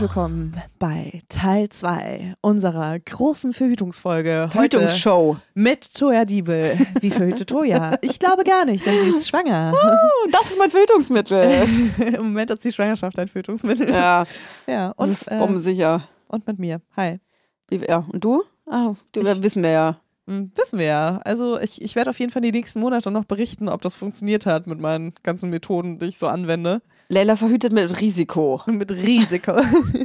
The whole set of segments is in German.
Herzlich willkommen bei Teil 2 unserer großen Verhütungsfolge. Verhütungsshow. Mit Toya Diebel. Wie verhütet Toya? Ich glaube gar nicht, denn sie ist schwanger. Oh, das ist mein Verhütungsmittel. Im Moment ist die Schwangerschaft ein Verhütungsmittel. Ja, ja und, und, ist bombensicher. äh, und mit mir. Hi. Wie, ja, und du? Ah, du wissen wir ja. Hm, Wissen wir ja. Also ich, ich werde auf jeden Fall die nächsten Monate noch berichten, ob das funktioniert hat mit meinen ganzen Methoden, die ich so anwende. Leila verhütet mit Risiko. Mit Risiko.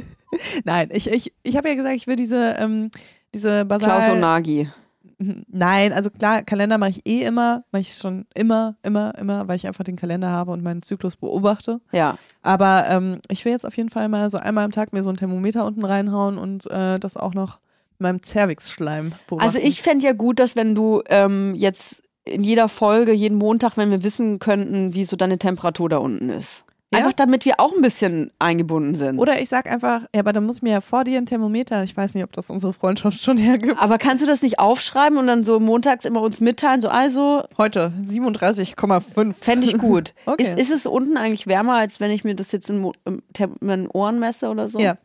Nein, ich, ich, ich habe ja gesagt, ich will diese, ähm, diese Basal... Klaus und Nagi. Nein, also klar, Kalender mache ich eh immer, mache ich schon immer, immer, immer, weil ich einfach den Kalender habe und meinen Zyklus beobachte. Ja. Aber ähm, ich will jetzt auf jeden Fall mal so einmal am Tag mir so ein Thermometer unten reinhauen und äh, das auch noch mit meinem Cervix-Schleim beobachten. Also ich fände ja gut, dass wenn du ähm, jetzt in jeder Folge, jeden Montag, wenn wir wissen könnten, wie so deine Temperatur da unten ist. Einfach damit wir auch ein bisschen eingebunden sind. Oder ich sag einfach, ja, aber dann muss mir ja vor dir ein Thermometer, ich weiß nicht, ob das unsere Freundschaft schon hergibt. Aber kannst du das nicht aufschreiben und dann so montags immer uns mitteilen? So, also, Heute 37,5. fände ich gut. Okay. ist, ist es unten eigentlich wärmer, als wenn ich mir das jetzt in, Tem- in den Ohren messe oder so? Ja.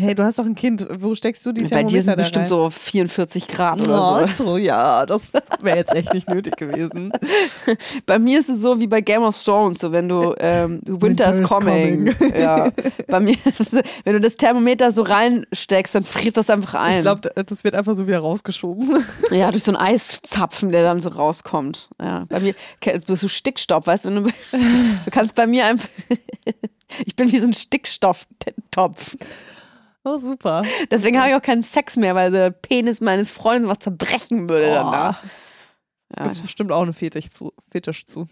Hey, du hast doch ein Kind. Wo steckst du die Bei Thermometer dir sind bestimmt so 44 Grad oder Oh, so, ja, das wäre jetzt echt nicht nötig gewesen. so. Bei mir ist es so wie bei Game of Thrones, so wenn du ähm, Winter, is is coming. Ja. Bei mir, wenn du das Thermometer so reinsteckst, dann friert das einfach ein. Ich glaube, das wird einfach so wieder rausgeschoben. ja, durch so einen Eiszapfen, der dann so rauskommt. Ja. Bei mir kennst du so Stickstoff, weißt du, du, du kannst bei mir einfach. Ich bin wie so ein Stickstofftopf. Oh, super. Deswegen habe ich auch keinen Sex mehr, weil der Penis meines Freundes einfach zerbrechen würde Oh. danach. Ja, Gibt bestimmt auch eine Fetisch zu. Fetisch zu.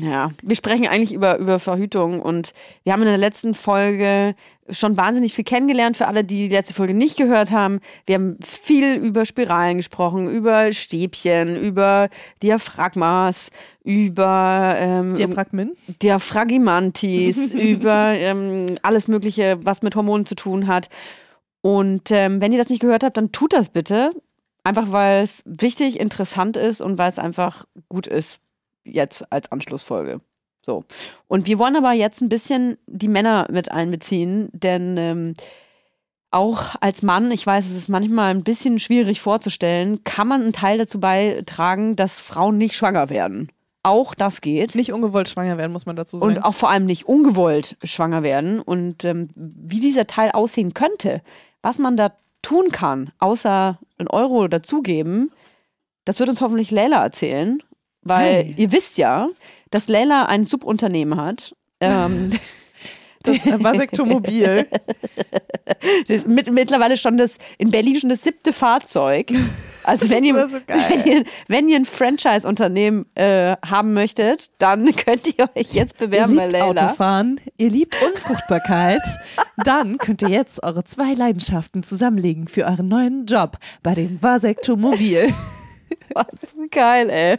Ja, wir sprechen eigentlich über, über Verhütung und wir haben in der letzten Folge schon wahnsinnig viel kennengelernt für alle, die die letzte Folge nicht gehört haben. Wir haben viel über Spiralen gesprochen, über Stäbchen, über Diaphragmas, über ähm, Diaphragmin? Diaphragmantis, über ähm, alles Mögliche, was mit Hormonen zu tun hat. Und ähm, wenn ihr das nicht gehört habt, dann tut das bitte. Einfach weil es wichtig, interessant ist und weil es einfach gut ist, jetzt als Anschlussfolge. So. Und wir wollen aber jetzt ein bisschen die Männer mit einbeziehen, denn ähm, auch als Mann, ich weiß, es ist manchmal ein bisschen schwierig vorzustellen, kann man einen Teil dazu beitragen, dass Frauen nicht schwanger werden. Auch das geht. Nicht ungewollt schwanger werden, muss man dazu sagen. Und auch vor allem nicht ungewollt schwanger werden. Und ähm, wie dieser Teil aussehen könnte, was man da tun kann, außer einen Euro dazugeben, das wird uns hoffentlich Leila erzählen. Weil Hey. ihr wisst ja, dass Leila ein Subunternehmen hat. Ähm, das Vasektomobil. das mit, mittlerweile schon das in Berlin schon das siebte Fahrzeug. Also wenn ihr, so wenn ihr, wenn ihr ein Franchise-Unternehmen äh, haben möchtet, dann könnt ihr euch jetzt ihr bewerben bei liebt Leila. Autofahren, ihr liebt Unfruchtbarkeit. Dann könnt ihr jetzt eure zwei Leidenschaften zusammenlegen für euren neuen Job bei dem Vasektomobil. Was geil, ey.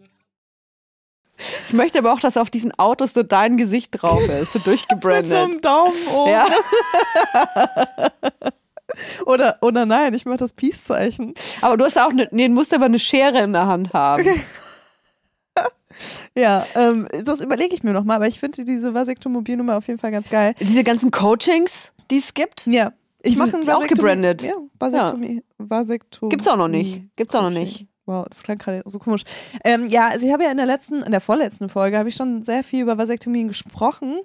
Ich möchte aber auch, dass auf diesen Autos so dein Gesicht drauf ist, so durchgebrandet. Daumen oben. ja. Oder, oder nein, ich mache das Peace-Zeichen. Aber du hast auch eine, nee, du musst aber eine Schere in der Hand haben. Ja, ähm, das überlege ich mir nochmal, aber ich finde diese Vasektomobilnummer auf jeden Fall ganz geil. Diese ganzen Coachings, die es gibt, Ja. Ich mache ein auch Vasektomie- gebrandet. Ja, Vasektomie. Vasektomie. gibt's auch noch nicht. Gibt's auch noch nicht. Wow, das klang gerade so komisch. Ähm, ja, also ich habe ja in der letzten, in der vorletzten Folge habe ich schon sehr viel über Vasektomien gesprochen.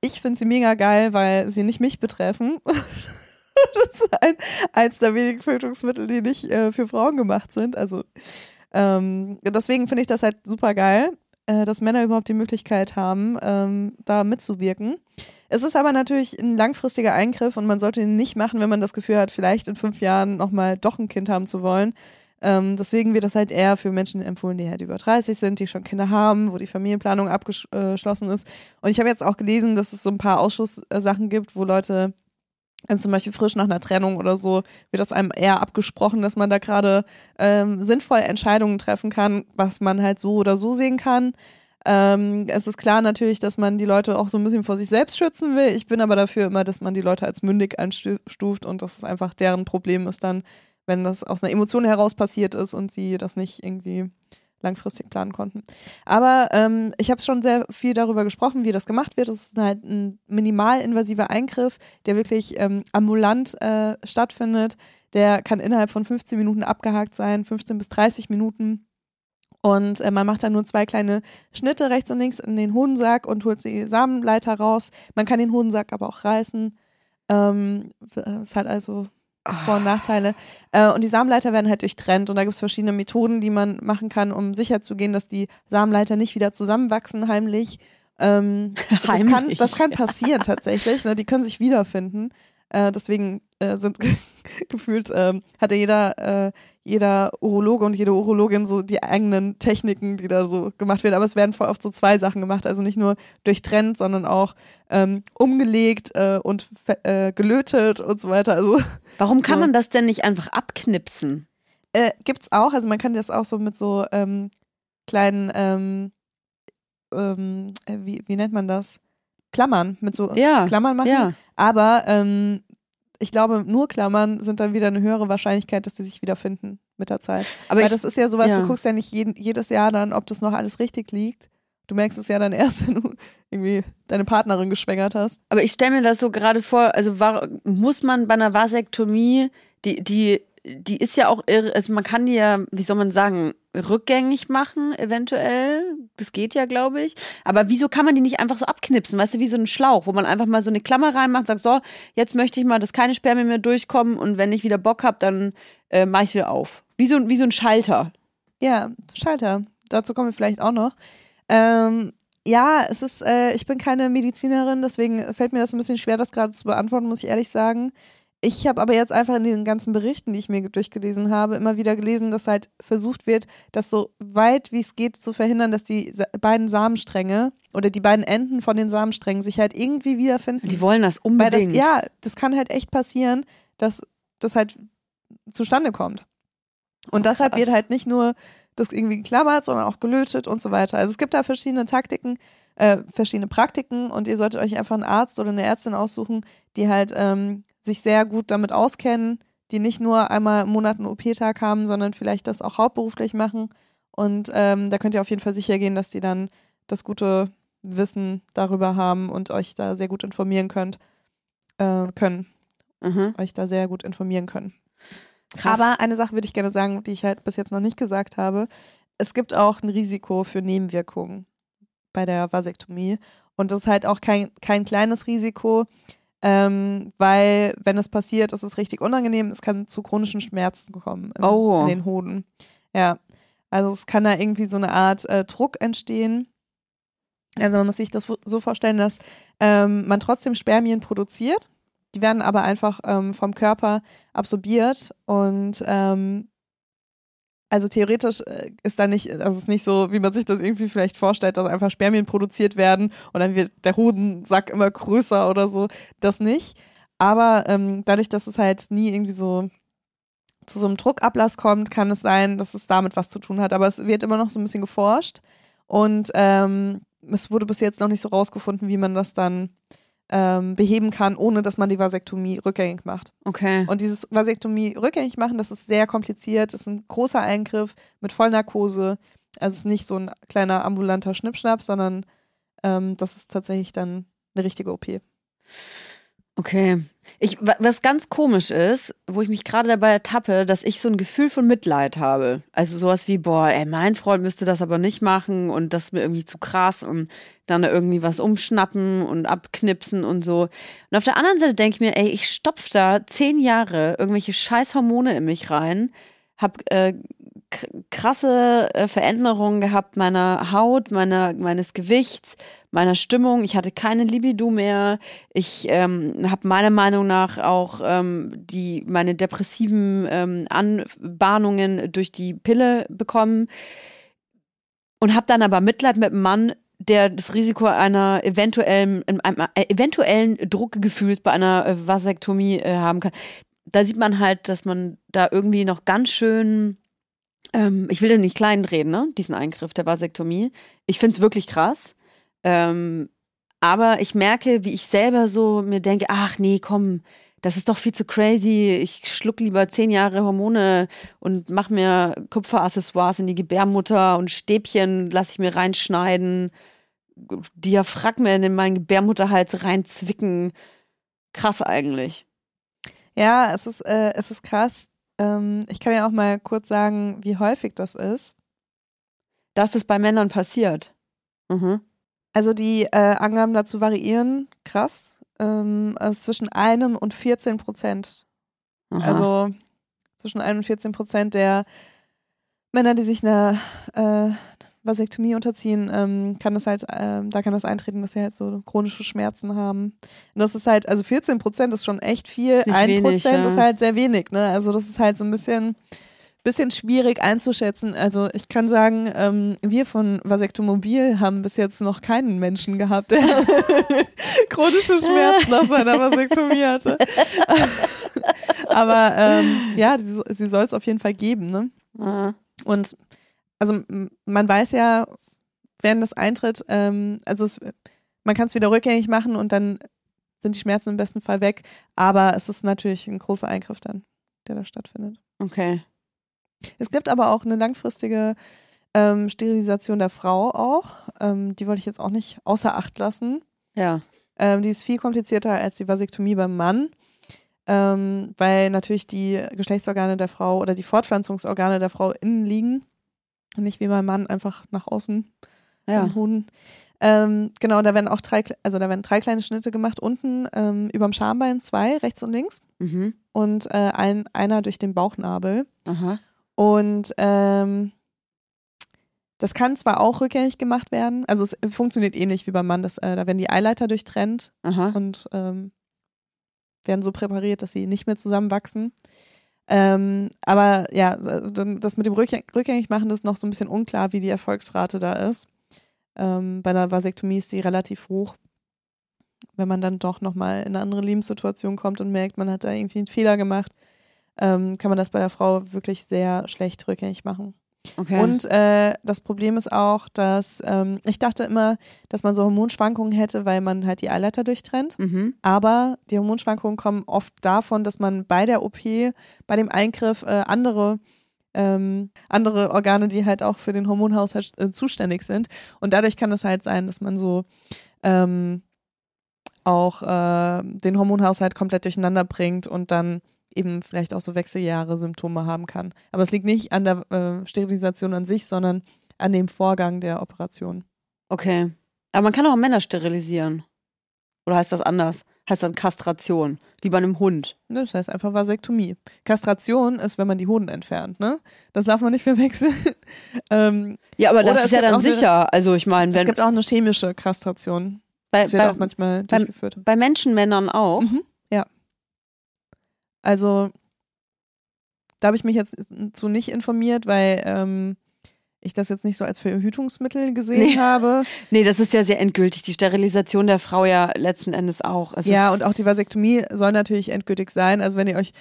Ich finde sie mega geil, weil sie nicht mich betreffen. das ist ein, eins der wenigen Tötungsmittel, die nicht äh, für Frauen gemacht sind. Also ähm, deswegen finde ich das halt super geil, äh, dass Männer überhaupt die Möglichkeit haben, ähm, da mitzuwirken. Es ist aber natürlich ein langfristiger Eingriff und man sollte ihn nicht machen, wenn man das Gefühl hat, vielleicht in fünf Jahren nochmal doch ein Kind haben zu wollen. Ähm, deswegen wird das halt eher für Menschen empfohlen, die halt über 30 sind, die schon Kinder haben, wo die Familienplanung abgeschlossen ist. Und ich habe jetzt auch gelesen, dass es so ein paar Ausschusssachen gibt, wo Leute, also zum Beispiel frisch nach einer Trennung oder so, wird das einem eher abgesprochen, dass man da gerade ähm, sinnvoll Entscheidungen treffen kann, was man halt so oder so sehen kann. Ähm, es ist klar natürlich, dass man die Leute auch so ein bisschen vor sich selbst schützen will. Ich bin aber dafür immer, dass man die Leute als mündig einstuft und dass es einfach deren Problem ist dann, wenn das aus einer Emotion heraus passiert ist und sie das nicht irgendwie langfristig planen konnten. Aber ähm, ich habe schon sehr viel darüber gesprochen, wie das gemacht wird. Es ist halt ein minimalinvasiver Eingriff, der wirklich ähm, ambulant äh, stattfindet. Der kann innerhalb von 15 Minuten abgehakt sein, 15 bis 30 Minuten. Und äh, man macht dann nur zwei kleine Schnitte rechts und links in den Hodensack und holt die Samenleiter raus. Man kann den Hodensack aber auch reißen. Ähm, es hat also Vor- und Nachteile. Äh, und die Samenleiter werden halt durchtrennt und da gibt es verschiedene Methoden, die man machen kann, um sicherzugehen, dass die Samenleiter nicht wieder zusammenwachsen, heimlich. Ähm, Das, kann, Heimlich. das kann passieren tatsächlich. Ne? Die können sich wiederfinden. Äh, deswegen äh, sind gefühlt, ähm, hatte jeder, äh, jeder Urologe und jede Urologin so die eigenen Techniken, die da so gemacht werden. Aber es werden voll oft so zwei Sachen gemacht. Also nicht nur durchtrennt, sondern auch ähm, umgelegt äh, und äh, gelötet und so weiter. Also Warum kann So. man das denn nicht einfach abknipsen? äh, gibt's auch. Also man kann das auch so mit so ähm, kleinen, ähm, ähm, äh, wie, wie nennt man das? Klammern, mit so Ja, Klammern machen. Ja. Aber ähm, ich glaube, nur Klammern sind dann wieder eine höhere Wahrscheinlichkeit, dass die sich wiederfinden mit der Zeit. Aber Weil ich, das ist ja sowas, ja. du guckst ja nicht jeden, jedes Jahr dann, ob das noch alles richtig liegt. Du merkst es ja dann erst, wenn du irgendwie deine Partnerin geschwängert hast. Aber ich stelle mir das so gerade vor, also war, muss man bei einer Vasektomie, die, die, die ist ja auch irre, also man kann die ja, wie soll man sagen, rückgängig machen, eventuell. Das geht ja, glaube ich. Aber wieso kann man die nicht einfach so abknipsen? Weißt du, wie so ein Schlauch, wo man einfach mal so eine Klammer reinmacht, sagt, so, jetzt möchte ich mal, dass keine Spermien mehr durchkommen und wenn ich wieder Bock habe, dann äh, mache ich wieder auf. Wie so, wie so ein Schalter. Ja, Schalter. Dazu kommen wir vielleicht auch noch. Ähm, ja, es ist, äh, ich bin keine Medizinerin, deswegen fällt mir das ein bisschen schwer, das gerade zu beantworten, muss ich ehrlich sagen. Ich habe aber jetzt einfach in den ganzen Berichten, die ich mir durchgelesen habe, immer wieder gelesen, dass halt versucht wird, das so weit wie es geht zu verhindern, dass die beiden Samenstränge oder die beiden Enden von den Samensträngen sich halt irgendwie wiederfinden. Die wollen das Weil unbedingt. das, ja, das kann halt echt passieren, dass das halt zustande kommt. Und deshalb krass. wird halt nicht nur das irgendwie geklammert, sondern auch gelötet und so weiter. Also es gibt da verschiedene Taktiken, äh, verschiedene Praktiken und ihr solltet euch einfach einen Arzt oder eine Ärztin aussuchen, die halt ähm, sich sehr gut damit auskennen, die nicht nur einmal im Monat einen OP-Tag haben, sondern vielleicht das auch hauptberuflich machen. Und ähm, da könnt ihr auf jeden Fall sicher gehen, dass die dann das gute Wissen darüber haben und euch da sehr gut informieren könnt, äh, können, Mhm. euch da sehr gut informieren können. Krass. Aber eine Sache würde ich gerne sagen, die ich halt bis jetzt noch nicht gesagt habe. Es gibt auch ein Risiko für Nebenwirkungen bei der Vasektomie. Und das ist halt auch kein, kein kleines Risiko, ähm, weil wenn es passiert, ist es richtig unangenehm. Es kann zu chronischen Schmerzen kommen im, Oh. in den Hoden. Ja, also es kann da irgendwie so eine Art äh, Druck entstehen. Also man muss sich das so vorstellen, dass ähm, man trotzdem Spermien produziert. Die werden aber einfach ähm, vom Körper absorbiert und ähm, also theoretisch äh, ist da nicht, also es ist nicht so, wie man sich das irgendwie vielleicht vorstellt, dass einfach Spermien produziert werden und dann wird der Hodensack immer größer oder so. Das nicht. Aber ähm, dadurch, dass es halt nie irgendwie so zu so einem Druckablass kommt, kann es sein, dass es damit was zu tun hat. Aber es wird immer noch so ein bisschen geforscht und ähm, es wurde bis jetzt noch nicht so rausgefunden, wie man das dann ähm, beheben kann, ohne dass man die Vasektomie rückgängig macht. Okay. Und dieses Vasektomie rückgängig machen, das ist sehr kompliziert, ist ein großer Eingriff mit Vollnarkose. Also es ist nicht so ein kleiner ambulanter Schnippschnapp, sondern ähm, das ist tatsächlich dann eine richtige OP. Okay. Ich, wa- was ganz komisch ist, wo ich mich gerade dabei ertappe, dass ich so ein Gefühl von Mitleid habe. Also sowas wie, boah, ey, mein Freund müsste das aber nicht machen und das ist mir irgendwie zu krass und dann irgendwie was umschnappen und abknipsen und so. Und auf der anderen Seite denke ich mir, ey, ich stopf da zehn Jahre irgendwelche scheiß Hormone in mich rein, hab äh, krasse äh, Veränderungen gehabt meiner Haut, meiner, meines Gewichts, meiner Stimmung. Ich hatte keine Libido mehr. Ich ähm, habe meiner Meinung nach auch ähm, die meine depressiven ähm, Anbahnungen durch die Pille bekommen und habe dann aber Mitleid mit einem Mann, der das Risiko einer eventuellen, einem, äh, eventuellen Druckgefühls bei einer äh, Vasektomie äh, haben kann. Da sieht man halt, dass man da irgendwie noch ganz schön, ähm, ich will den nicht kleinreden, ne, diesen Eingriff der Vasektomie. Ich finde es wirklich krass. Ähm, aber ich merke, wie ich selber so mir denke, ach nee, komm, das ist doch viel zu crazy. Ich schluck lieber zehn Jahre Hormone und mach mir Kupferaccessoires in die Gebärmutter und Stäbchen lasse ich mir reinschneiden, Diaphragmen in meinen Gebärmutterhals reinzwicken. Krass eigentlich. Ja, es ist, äh, es ist krass. Ähm, ich kann ja auch mal kurz sagen, wie häufig das ist. Dass es bei Männern passiert. Mhm. Also die äh, Angaben dazu variieren krass. Ähm, also zwischen einem und 14 Prozent. Aha. Also zwischen 1 und 14 Prozent der Männer, die sich einer äh, Vasektomie unterziehen, ähm, kann das halt, ähm, da kann das eintreten, dass sie halt so chronische Schmerzen haben. Und das ist halt, also 14 Prozent ist schon echt viel, Ist nicht 1 wenig, Prozent ja. ist halt sehr wenig, ne? Also das ist halt so ein bisschen bisschen schwierig einzuschätzen. Also ich kann sagen, ähm, wir von Vasektomobil haben bis jetzt noch keinen Menschen gehabt, der chronische Schmerzen nach seiner Vasektomie hatte. Aber ähm, ja, sie, sie soll es auf jeden Fall geben. Ne? Ah. Und also man weiß ja, wenn das eintritt, ähm, also es, man kann es wieder rückgängig machen und dann sind die Schmerzen im besten Fall weg. Aber es ist natürlich ein großer Eingriff dann, der da stattfindet. Okay. Es gibt aber auch eine langfristige ähm, Sterilisation der Frau auch. Ähm, die wollte ich jetzt auch nicht außer Acht lassen. Ja. Ähm, die ist viel komplizierter als die Vasektomie beim Mann, ähm, weil natürlich die Geschlechtsorgane der Frau oder die Fortpflanzungsorgane der Frau innen liegen und nicht wie beim Mann einfach nach außen Ja. Hoden. Ähm, genau, da werden auch drei, also da werden drei kleine Schnitte gemacht unten ähm, überm Schambein, zwei rechts und links Mhm. und äh, ein, einer durch den Bauchnabel. Aha. Und ähm, das kann zwar auch rückgängig gemacht werden, also es funktioniert ähnlich wie beim Mann, das, äh, da werden die Eileiter durchtrennt Aha. und ähm, werden so präpariert, dass sie nicht mehr zusammenwachsen. Ähm, aber ja, das mit dem Rückgäng rückgängig machen ist noch so ein bisschen unklar, wie die Erfolgsrate da ist. Ähm, bei einer Vasektomie ist die relativ hoch. Wenn man dann doch nochmal in eine andere Lebenssituation kommt und merkt, man hat da irgendwie einen Fehler gemacht, ähm, kann man das bei der Frau wirklich sehr schlecht rückgängig machen. Okay. Und äh, das Problem ist auch, dass ähm, ich dachte immer, dass man so Hormonschwankungen hätte, weil man halt die Eileiter durchtrennt. mhm. Aber die Hormonschwankungen kommen oft davon, dass man bei der OP, bei dem Eingriff äh, andere ähm, andere Organe, die halt auch für den Hormonhaushalt äh, zuständig sind. Und dadurch kann es halt sein, dass man so ähm, auch äh, den Hormonhaushalt komplett durcheinander bringt und dann eben vielleicht auch so Wechseljahre Symptome haben kann. Aber es liegt nicht an der äh, Sterilisation an sich, sondern an dem Vorgang der Operation. Okay. Aber man kann auch Männer sterilisieren. Oder heißt das anders? Heißt dann Kastration. Wie bei einem Hund. Das heißt einfach Vasektomie. Kastration ist, wenn man die Hoden entfernt, ne? Das darf man nicht verwechseln. ähm, Ja, aber das es ist ja dann auch eine- sicher. Also ich meine, es wenn gibt auch eine chemische Kastration. bei, Das wird bei, auch manchmal beim- durchgeführt. bei Menschenmännern auch. Mhm. Ja. Also, da habe ich mich jetzt zu nicht informiert, weil ähm, ich das jetzt nicht so als Verhütungsmittel gesehen Nee. habe. Nee, das ist ja sehr endgültig. Die Sterilisation der Frau ja letzten Endes auch. Es ja, und auch die Vasektomie soll natürlich endgültig sein. Also, wenn ihr euch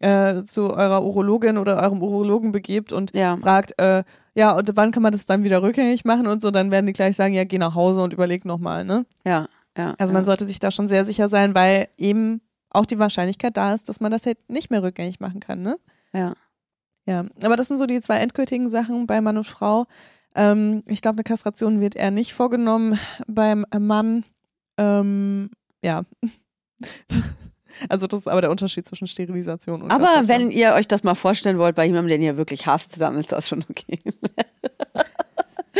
äh, zu eurer Urologin oder eurem Urologen begebt und ja. fragt, äh, ja, und wann kann man das dann wieder rückgängig machen und so, dann werden die gleich sagen, ja, geh nach Hause und überleg nochmal, ne? Ja, ja. Also ja. man sollte sich da schon sehr sicher sein, weil eben auch die Wahrscheinlichkeit da ist, dass man das halt nicht mehr rückgängig machen kann, ne? Ja. Ja, aber das sind so die zwei endgültigen Sachen bei Mann und Frau. Ähm, ich glaube, eine Kastration wird eher nicht vorgenommen beim Mann. Ähm, ja. Also das ist aber der Unterschied zwischen Sterilisation und Aber Kastration. wenn ihr euch das mal vorstellen wollt bei jemandem, den ihr wirklich hasst, dann ist das schon okay.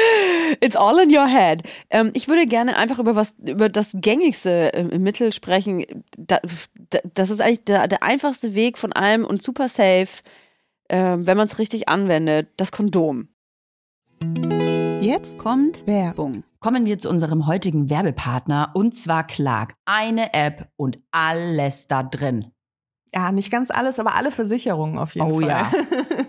It's all in your head. Ähm, ich würde gerne einfach über was, über das gängigste äh, Mittel sprechen. Da, da, das ist eigentlich der, der einfachste Weg von allem und super safe, ähm, wenn man es richtig anwendet. Das Kondom. Jetzt kommt Werbung. Kommen wir zu unserem heutigen Werbepartner und zwar Clark. Eine App und alles da drin. Ja, nicht ganz alles, aber alle Versicherungen auf jeden Oh Fall. ja.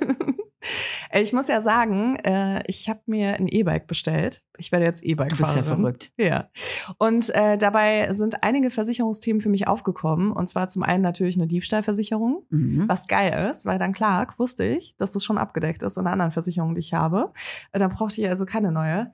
ich muss ja sagen, äh, ich habe mir ein E-Bike bestellt. Ich werde jetzt Du bist ja verrückt. Ja. Und äh, dabei sind einige Versicherungsthemen für mich aufgekommen. Und zwar zum einen natürlich eine Diebstahlversicherung, Mhm. was geil ist, weil dann Clark wusste ich, dass das schon abgedeckt ist in einer anderen Versicherung, die ich habe. Äh, Da brauchte ich also keine neue.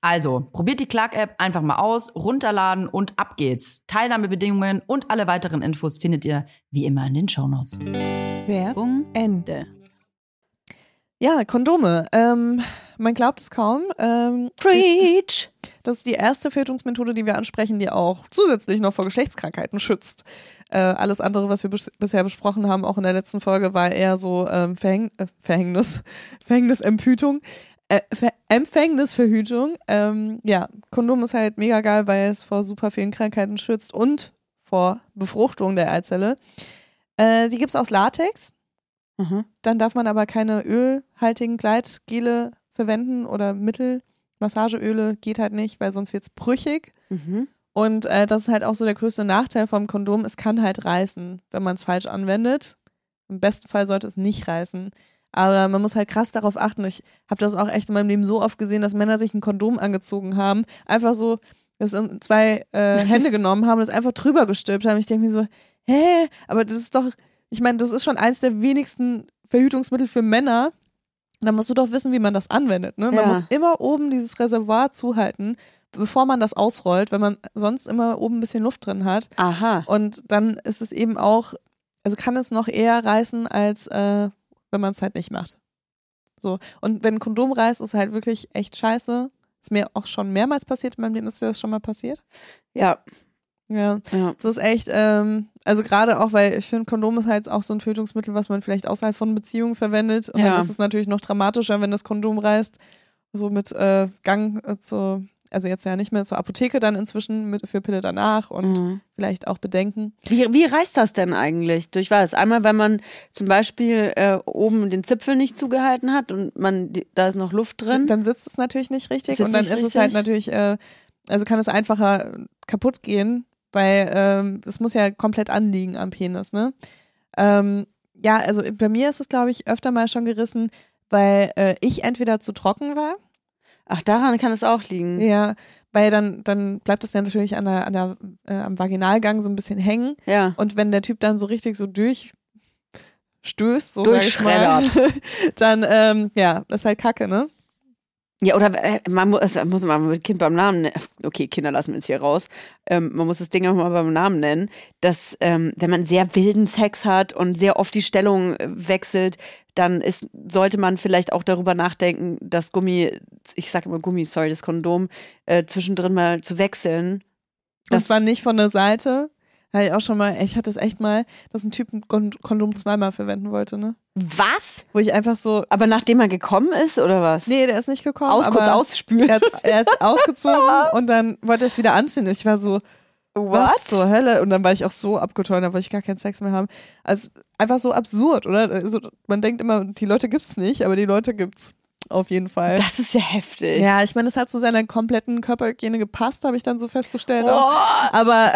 Also, probiert die Clark-App einfach mal aus, runterladen und ab geht's. Teilnahmebedingungen und alle weiteren Infos findet ihr wie immer in den Shownotes. Werbung Ende. Ja, Kondome. Ähm, man glaubt es kaum. Ähm, Preach! das ist die erste Tötungsmethode, die wir ansprechen, die auch zusätzlich noch vor Geschlechtskrankheiten schützt. Äh, alles andere, was wir bis bisher besprochen haben, auch in der letzten Folge, war eher so ähm, Verhäng äh, Verhängnis, Verhängnisempütung. Äh, Ver Empfängnisverhütung. Ähm, ja, Kondom ist halt mega geil, weil es vor super vielen Krankheiten schützt und vor Befruchtung der Eizelle. Äh, die gibt's aus Latex. Mhm. Dann darf man aber keine ölhaltigen Gleitgele verwenden oder Mittel. Massageöle geht halt nicht, weil sonst wird's brüchig. Mhm. Und äh, das ist halt auch so der größte Nachteil vom Kondom. Es kann halt reißen, wenn man es falsch anwendet. Im besten Fall sollte es nicht reißen. Aber man muss halt krass darauf achten. Ich habe das auch echt in meinem Leben so oft gesehen, dass Männer sich ein Kondom angezogen haben. Einfach so, das in zwei äh, Hände genommen haben und das einfach drüber gestülpt haben. Ich denke mir so, hä? Aber das ist doch, ich meine, das ist schon eins der wenigsten Verhütungsmittel für Männer. Da musst du doch wissen, wie man das anwendet. Ne? Man Ja. muss immer oben dieses Reservoir zuhalten, bevor man das ausrollt, wenn man sonst immer oben ein bisschen Luft drin hat. Aha. Und dann ist es eben auch, also kann es noch eher reißen, als äh, wenn man es halt nicht macht. So. Und wenn ein Kondom reißt, ist halt wirklich echt scheiße. Ist mir auch schon mehrmals passiert in meinem Leben. Ist dir das schon mal passiert? Ja. Ja. ja. Das ist echt, ähm, also gerade auch, weil ich finde, Kondom ist halt auch so ein Tötungsmittel, was man vielleicht außerhalb von Beziehungen verwendet. Und Ja. dann ist es natürlich noch dramatischer, wenn das Kondom reißt. So mit äh, Gang äh, zur, also jetzt ja nicht mehr zur Apotheke dann inzwischen mit, für Pille danach und Mhm. vielleicht auch Bedenken. Wie, wie reißt das denn eigentlich? Durch was? Einmal, wenn man zum Beispiel äh, oben den Zipfel nicht zugehalten hat und man die, da ist noch Luft drin. Dann sitzt es natürlich nicht richtig und dann ist es halt richtig. natürlich, äh, also kann es einfacher kaputt gehen, weil ähm, es muss ja komplett anliegen am Penis, ne? Ähm, ja, also bei mir ist es, glaube ich, öfter mal schon gerissen, weil äh, ich entweder zu trocken war, Ach, daran kann es auch liegen. ja, weil dann, dann bleibt es ja natürlich an der, an der, äh, am Vaginalgang so ein bisschen hängen. Ja. Und wenn der Typ dann so richtig so durchstößt, so sag ich mal, dann, ähm, ja, das ist halt kacke, ne? Ja, oder äh, man muss, also muss man mit Kind beim Namen nennen. Okay, Kinder lassen wir jetzt hier raus. Ähm, man muss das Ding auch mal beim Namen nennen, dass ähm, wenn man sehr wilden Sex hat und sehr oft die Stellung äh, wechselt, dann ist, sollte man vielleicht auch darüber nachdenken, das Gummi, ich sage immer Gummi, sorry, das Kondom, äh, zwischendrin mal zu wechseln. Das war nicht von der Seite. Hatte ich auch schon mal, ich hatte es echt mal, dass ein Typ ein Kon- Kondom zweimal verwenden wollte, ne? Was? Wo ich einfach so. Aber nachdem er gekommen ist, oder was? Nee, der ist nicht gekommen. Aus, kurz ausspülen. Er hat ausgezogen und dann wollte er es wieder anziehen. Ich war so, was zur Hölle? Und dann war ich auch so abgeturnt, da wollte ich gar keinen Sex mehr haben. Also einfach so absurd, oder? Also, man denkt immer, die Leute gibt's nicht, aber die Leute gibt's auf jeden Fall. Das ist ja heftig. ja, ich meine, es hat zu seiner kompletten Körperhygiene gepasst, habe ich dann so festgestellt. Oh. Auch. Aber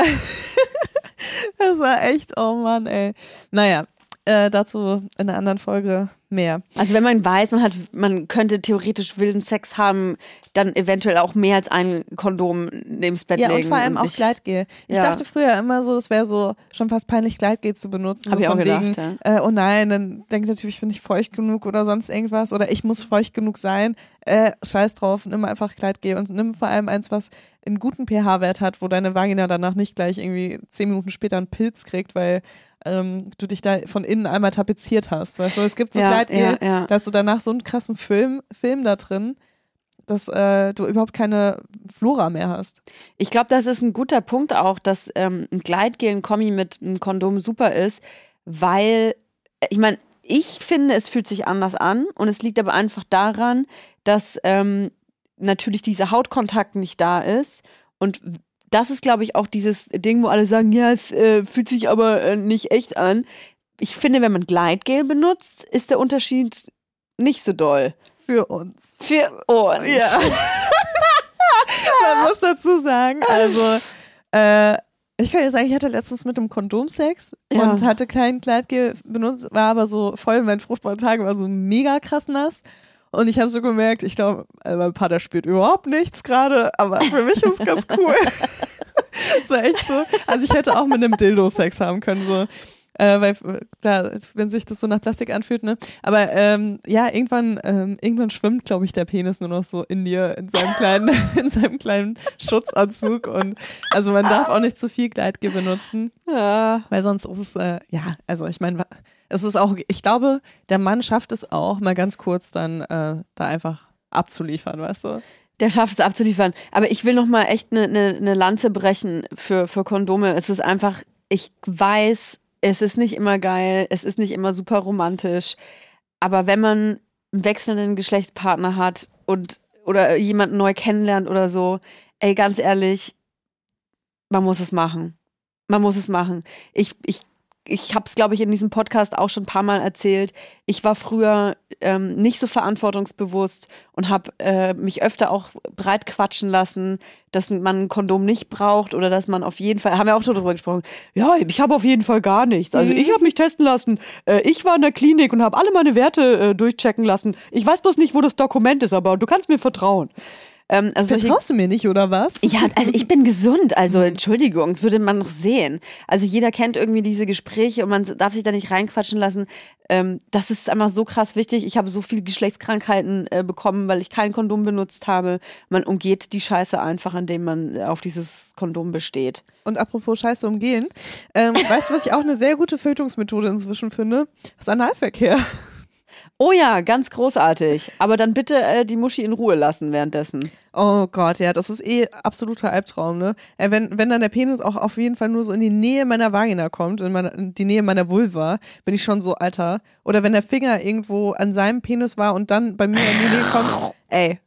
das war echt, oh Mann, ey. Naja, äh, dazu in einer anderen Folge mehr. Also wenn man weiß, man hat, man könnte theoretisch wilden Sex haben, dann eventuell auch mehr als ein Kondom neben das Bett Ja, legen. und vor allem auch nicht- Gleitgel. Ich Ja. dachte früher immer so, das wäre so schon fast peinlich, Gleitgel zu benutzen. Hab so ich auch gedacht, wegen, äh, oh nein, dann denkt der Typ, ich bin nicht feucht genug oder sonst irgendwas oder ich muss feucht genug sein. Äh, scheiß drauf, nimm einfach Gleitgel und nimm vor allem eins, was einen guten pH-Wert hat, wo deine Vagina danach nicht gleich irgendwie zehn Minuten später einen Pilz kriegt, weil ähm, du dich da von innen einmal tapeziert hast. Weißt du, es gibt so Ja, Gleitgel, ja, ja. da hast du danach so einen krassen Film, Film da drin, dass äh, du überhaupt keine Flora mehr hast. Ich glaube, das ist ein guter Punkt auch, dass ähm, ein Gleitgel, ein Kombi mit einem Kondom super ist, weil, ich meine, ich finde, es fühlt sich anders an und es liegt aber einfach daran, dass ähm, natürlich dieser Hautkontakt nicht da ist. Und das ist, glaube ich, auch dieses Ding, wo alle sagen, ja, es äh, fühlt sich aber äh, nicht echt an. Ich finde, wenn man Gleitgel benutzt, ist der Unterschied nicht so doll. Für uns. Für uns. Ja. Man muss dazu sagen, also äh, ich kann jetzt sagen, ich hatte letztens mit einem Kondom Sex Ja. und hatte kein Kleidgel benutzt, war aber so voll, mein fruchtbarer Tag war so mega krass nass. Und ich habe so gemerkt, ich glaube, äh, mein Partner spürt überhaupt nichts gerade, aber für mich ist es ganz cool. Es war echt so. Also ich hätte auch mit einem Dildo Sex haben können, so. Äh, weil, klar, wenn sich das so nach Plastik anfühlt, ne? Aber ähm, ja, irgendwann, ähm, irgendwann schwimmt, glaube ich, der Penis nur noch so in dir, in seinem kleinen, in seinem kleinen Schutzanzug. Und also man darf auch nicht zu viel Gleitgel benutzen, Ja. weil sonst ist es, äh, ja, also ich meine, es ist auch, ich glaube, der Mann schafft es auch, mal ganz kurz dann äh, da einfach abzuliefern, weißt du? Der schafft es abzuliefern. Aber ich will noch mal echt eine ne, ne Lanze brechen für, für Kondome. Es ist einfach, ich weiß, es ist nicht immer geil, es ist nicht immer super romantisch. Aber wenn man einen wechselnden Geschlechtspartner hat und oder jemanden neu kennenlernt oder so, ey, ganz ehrlich, man muss es machen. Man muss es machen. Ich, ich, ich habe es, glaube ich, in diesem Podcast auch schon ein paar Mal erzählt. Ich war früher ähm, nicht so verantwortungsbewusst und habe äh, mich öfter auch breit quatschen lassen, dass man ein Kondom nicht braucht oder dass man auf jeden Fall, haben wir auch schon drüber gesprochen, ja, ich habe auf jeden Fall gar nichts. Also ich habe mich testen lassen. Äh, ich war in der Klinik und habe alle meine Werte äh, durchchecken lassen. Ich weiß bloß nicht, wo das Dokument ist, aber du kannst mir vertrauen. Ähm, also Vertraust du mir nicht, oder was? ja, also ich bin gesund, also Entschuldigung, das würde man noch sehen. Also jeder kennt irgendwie diese Gespräche und man darf sich da nicht reinquatschen lassen. Ähm, das ist einfach so krass wichtig. Ich habe so viele Geschlechtskrankheiten äh, bekommen, weil ich kein Kondom benutzt habe. Man umgeht die Scheiße einfach, indem man auf dieses Kondom besteht. Und apropos Scheiße umgehen, ähm, weißt du, was ich auch eine sehr gute Fötungsmethode inzwischen finde? Das Analverkehr. Oh ja, ganz großartig. Aber dann bitte äh, die Muschi in Ruhe lassen währenddessen. Oh Gott, ja, das ist eh absoluter Albtraum, ne? Äh, wenn, wenn dann der Penis auch auf jeden Fall nur so in die Nähe meiner Vagina kommt, in, meine, in die Nähe meiner Vulva, bin ich schon so alter. Oder wenn der Finger irgendwo an seinem Penis war und dann bei mir in die Nähe kommt, ey,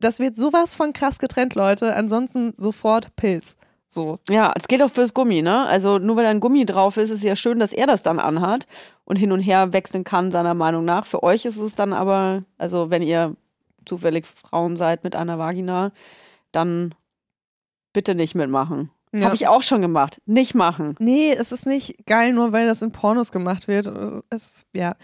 das wird sowas von krass getrennt, Leute. Ansonsten sofort Pilz. So. Ja, es geht auch fürs Gummi, ne? Also nur weil da ein Gummi drauf ist, ist es ja schön, dass er das dann anhat und hin und her wechseln kann, seiner Meinung nach. Für euch ist es dann aber, also wenn ihr zufällig Frauen seid mit einer Vagina, dann bitte nicht mitmachen. Ja. Habe ich auch schon gemacht. Nicht machen. Nee, es ist nicht geil, nur weil das in Pornos gemacht wird. Es, ja.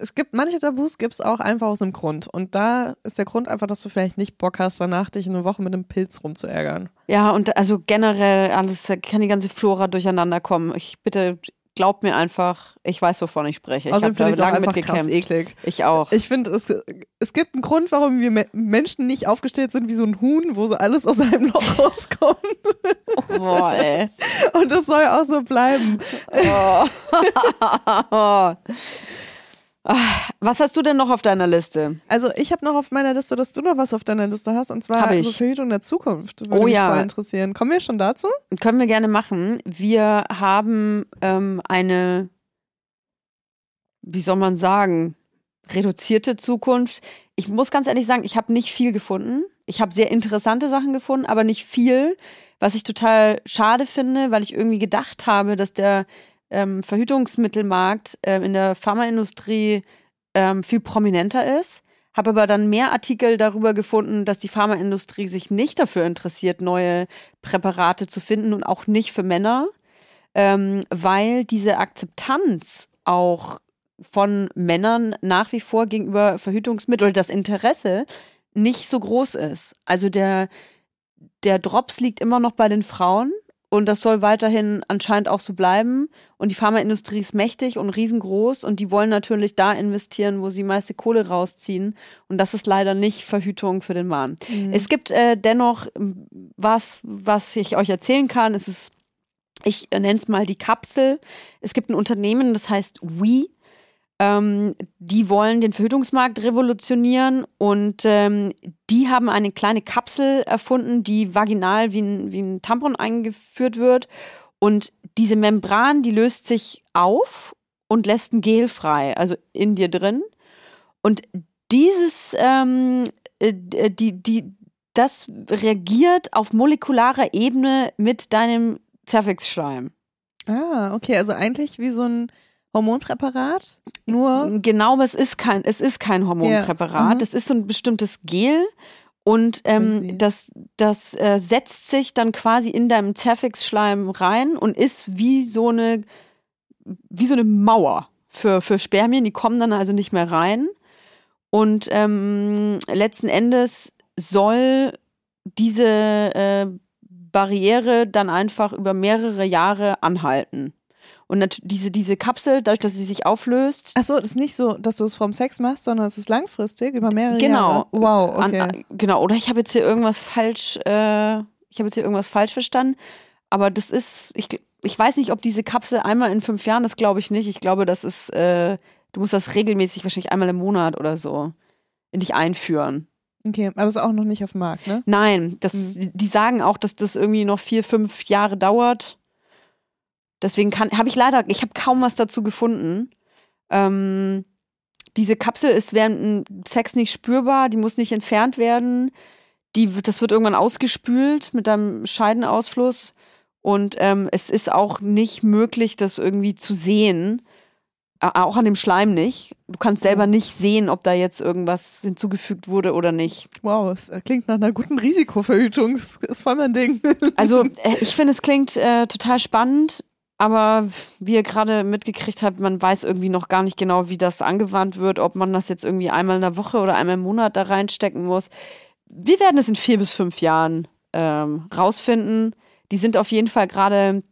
Es gibt, manche Tabus gibt es auch einfach aus einem Grund. Und da ist der Grund einfach, dass du vielleicht nicht Bock hast, danach dich eine Woche mit einem Pilz rumzuärgern. Ja, und also generell alles, kann die ganze Flora durcheinander kommen. Ich bitte, glaubt mir einfach, ich weiß, wovon ich spreche. Ich Außerdem habe lange mitgekämpft. eklig. Ich auch. Ich finde, es, es gibt einen Grund, warum wir Me Menschen nicht aufgestellt sind wie so ein Huhn, wo so alles aus einem Loch rauskommt. Boah, ey. Und das soll auch so bleiben. Oh. Ah, Was hast du denn noch auf deiner Liste? Also ich habe noch auf meiner Liste, dass du noch was auf deiner Liste hast, und zwar Hab ich. so Verhütung der Zukunft. Würde Oh mich ja. voll interessieren. Kommen wir schon dazu? Können wir gerne machen. Wir haben ähm, eine, wie soll man sagen, reduzierte Zukunft. Ich muss ganz ehrlich sagen, ich habe nicht viel gefunden. Ich habe sehr interessante Sachen gefunden, aber nicht viel, was ich total schade finde, weil ich irgendwie gedacht habe, dass der ähm, Verhütungsmittelmarkt ähm, in der Pharmaindustrie ähm, viel prominenter ist. Habe aber dann mehr Artikel darüber gefunden, dass die Pharmaindustrie sich nicht dafür interessiert, neue Präparate zu finden und auch nicht für Männer, ähm, weil diese Akzeptanz auch von Männern nach wie vor gegenüber Verhütungsmitteln oder das Interesse nicht so groß ist. Also der, der Drops liegt immer noch bei den Frauen und das soll weiterhin anscheinend auch so bleiben. Und die Pharmaindustrie ist mächtig und riesengroß und die wollen natürlich da investieren, wo sie meiste Kohle rausziehen. Und das ist leider nicht Verhütung für den Mann. Es gibt äh, dennoch ähm, was, was ich euch erzählen kann. Es ist, ich nenne es mal die Kapsel. Es gibt ein Unternehmen, das heißt We. Ähm, die wollen den Verhütungsmarkt revolutionieren und ähm, die haben eine kleine Kapsel erfunden, die vaginal wie ein, wie ein Tampon eingeführt wird. Und diese Membran, die löst sich auf und lässt ein Gel frei, also in dir drin. Und dieses, ähm, äh, die, die, das reagiert auf molekularer Ebene mit deinem Zervixschleim. Ah, okay, also eigentlich wie so ein Hormonpräparat, nur Genau, es ist kein, es ist kein Hormonpräparat. mhm. Es ist so ein bestimmtes Gel und ähm, das, das äh, setzt sich dann quasi in deinem Zervixschleim rein und ist wie so eine, wie so eine Mauer für, für Spermien. Die kommen dann also nicht mehr rein. Und ähm, letzten Endes soll diese äh, Barriere dann einfach über mehrere Jahre anhalten. Und diese, diese Kapsel, dadurch, dass sie sich auflöst, Ach so, das ist nicht so, dass du es vom Sex machst, sondern es ist langfristig über mehrere Genau. Jahre. Wow, An, okay. an, genau, oder ich habe jetzt hier irgendwas falsch, äh, ich habe jetzt hier irgendwas falsch verstanden. Aber das ist, ich, ich weiß nicht, ob diese Kapsel einmal in fünf Jahren, das glaube ich nicht. Ich glaube, das ist, äh, du musst das regelmäßig, wahrscheinlich einmal im Monat oder so, in dich einführen. okay, aber es ist auch noch nicht auf dem Markt, ne? Nein, das, Mhm. die sagen auch, dass das irgendwie noch vier, fünf Jahre dauert. Deswegen kann, habe ich leider, ich habe kaum was dazu gefunden. Ähm, diese Kapsel ist während Sex nicht spürbar, die muss nicht entfernt werden. Die, das wird irgendwann ausgespült mit einem Scheidenausfluss. Und ähm, es ist auch nicht möglich, das irgendwie zu sehen. Auch an dem Schleim nicht. Du kannst selber nicht sehen, ob da jetzt irgendwas hinzugefügt wurde oder nicht. Wow, es äh, klingt nach einer guten Risikoverhütung. Das ist voll mein Ding. Also äh, ich finde, es klingt äh, total spannend, aber wie ihr gerade mitgekriegt habt, man weiß irgendwie noch gar nicht genau, wie das angewandt wird, ob man das jetzt irgendwie einmal in der Woche oder einmal im Monat da reinstecken muss. Wir werden es in vier bis fünf Jahren ähm, rausfinden. Die sind auf jeden Fall gerade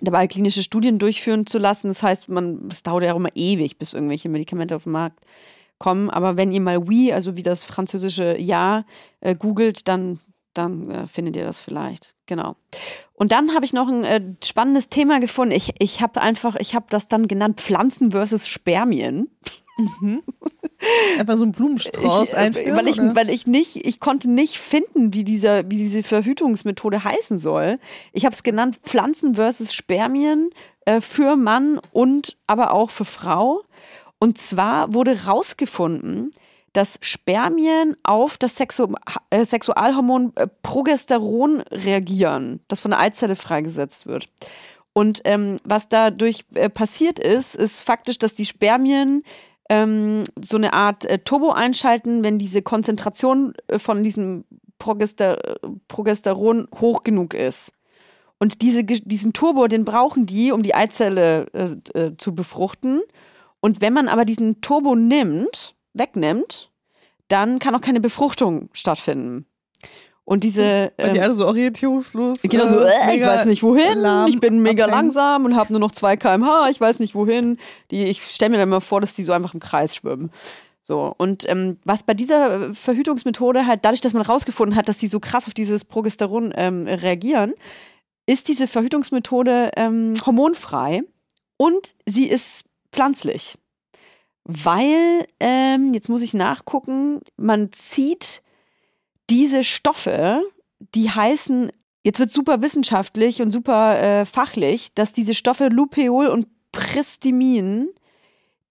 dabei, klinische Studien durchführen zu lassen. Das heißt, man, es dauert ja auch immer ewig, bis irgendwelche Medikamente auf den Markt kommen. Aber wenn ihr mal Oui, also wie das französische Ja, äh, googelt, dann, dann äh, findet ihr das vielleicht. Genau. Und dann habe ich noch ein äh, spannendes Thema gefunden. Ich, ich habe einfach, ich habe das dann genannt Pflanzen versus Spermien. Einfach so ein Blumenstrauß ich, äh, einführen. weil ich, oder? weil ich nicht, ich konnte nicht finden, wie dieser, wie diese Verhütungsmethode heißen soll. Ich habe es genannt Pflanzen versus Spermien äh, für Mann und aber auch für Frau. Und zwar wurde rausgefunden, dass Spermien auf das Sexu äh, Sexualhormon äh, Progesteron reagieren, das von der Eizelle freigesetzt wird. Und ähm, was dadurch äh, passiert ist, ist faktisch, dass die Spermien ähm, so eine Art äh, Turbo einschalten, wenn diese Konzentration äh, von diesem Progester Progesteron hoch genug ist. Und diese, diesen Turbo, den brauchen die, um die Eizelle zu befruchten. Und wenn man aber diesen Turbo nimmt, wegnimmt, dann kann auch keine Befruchtung stattfinden. Und diese Weil die ähm, alle so orientierungslos. Genau so, äh, ich weiß nicht wohin, lahm ich bin mega abhängen. langsam und habe nur noch 2 km/h, ich weiß nicht wohin. Die, ich stelle mir dann mal vor, dass die so einfach im Kreis schwimmen. So, und ähm, was bei dieser Verhütungsmethode halt, dadurch, dass man rausgefunden hat, dass die so krass auf dieses Progesteron ähm, reagieren, ist diese Verhütungsmethode ähm, hormonfrei und sie ist pflanzlich. Weil, ähm, jetzt muss ich nachgucken, man zieht diese Stoffe, die heißen, jetzt wird super wissenschaftlich und super äh, fachlich, dass diese Stoffe Lupeol und Pristimin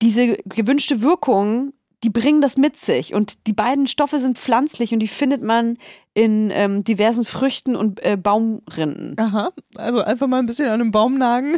diese gewünschte Wirkung, die bringen das mit sich. Und die beiden Stoffe sind pflanzlich und die findet man in ähm, diversen Früchten und äh, Baumrinden Aha, also einfach mal ein bisschen an einem Baum nagen.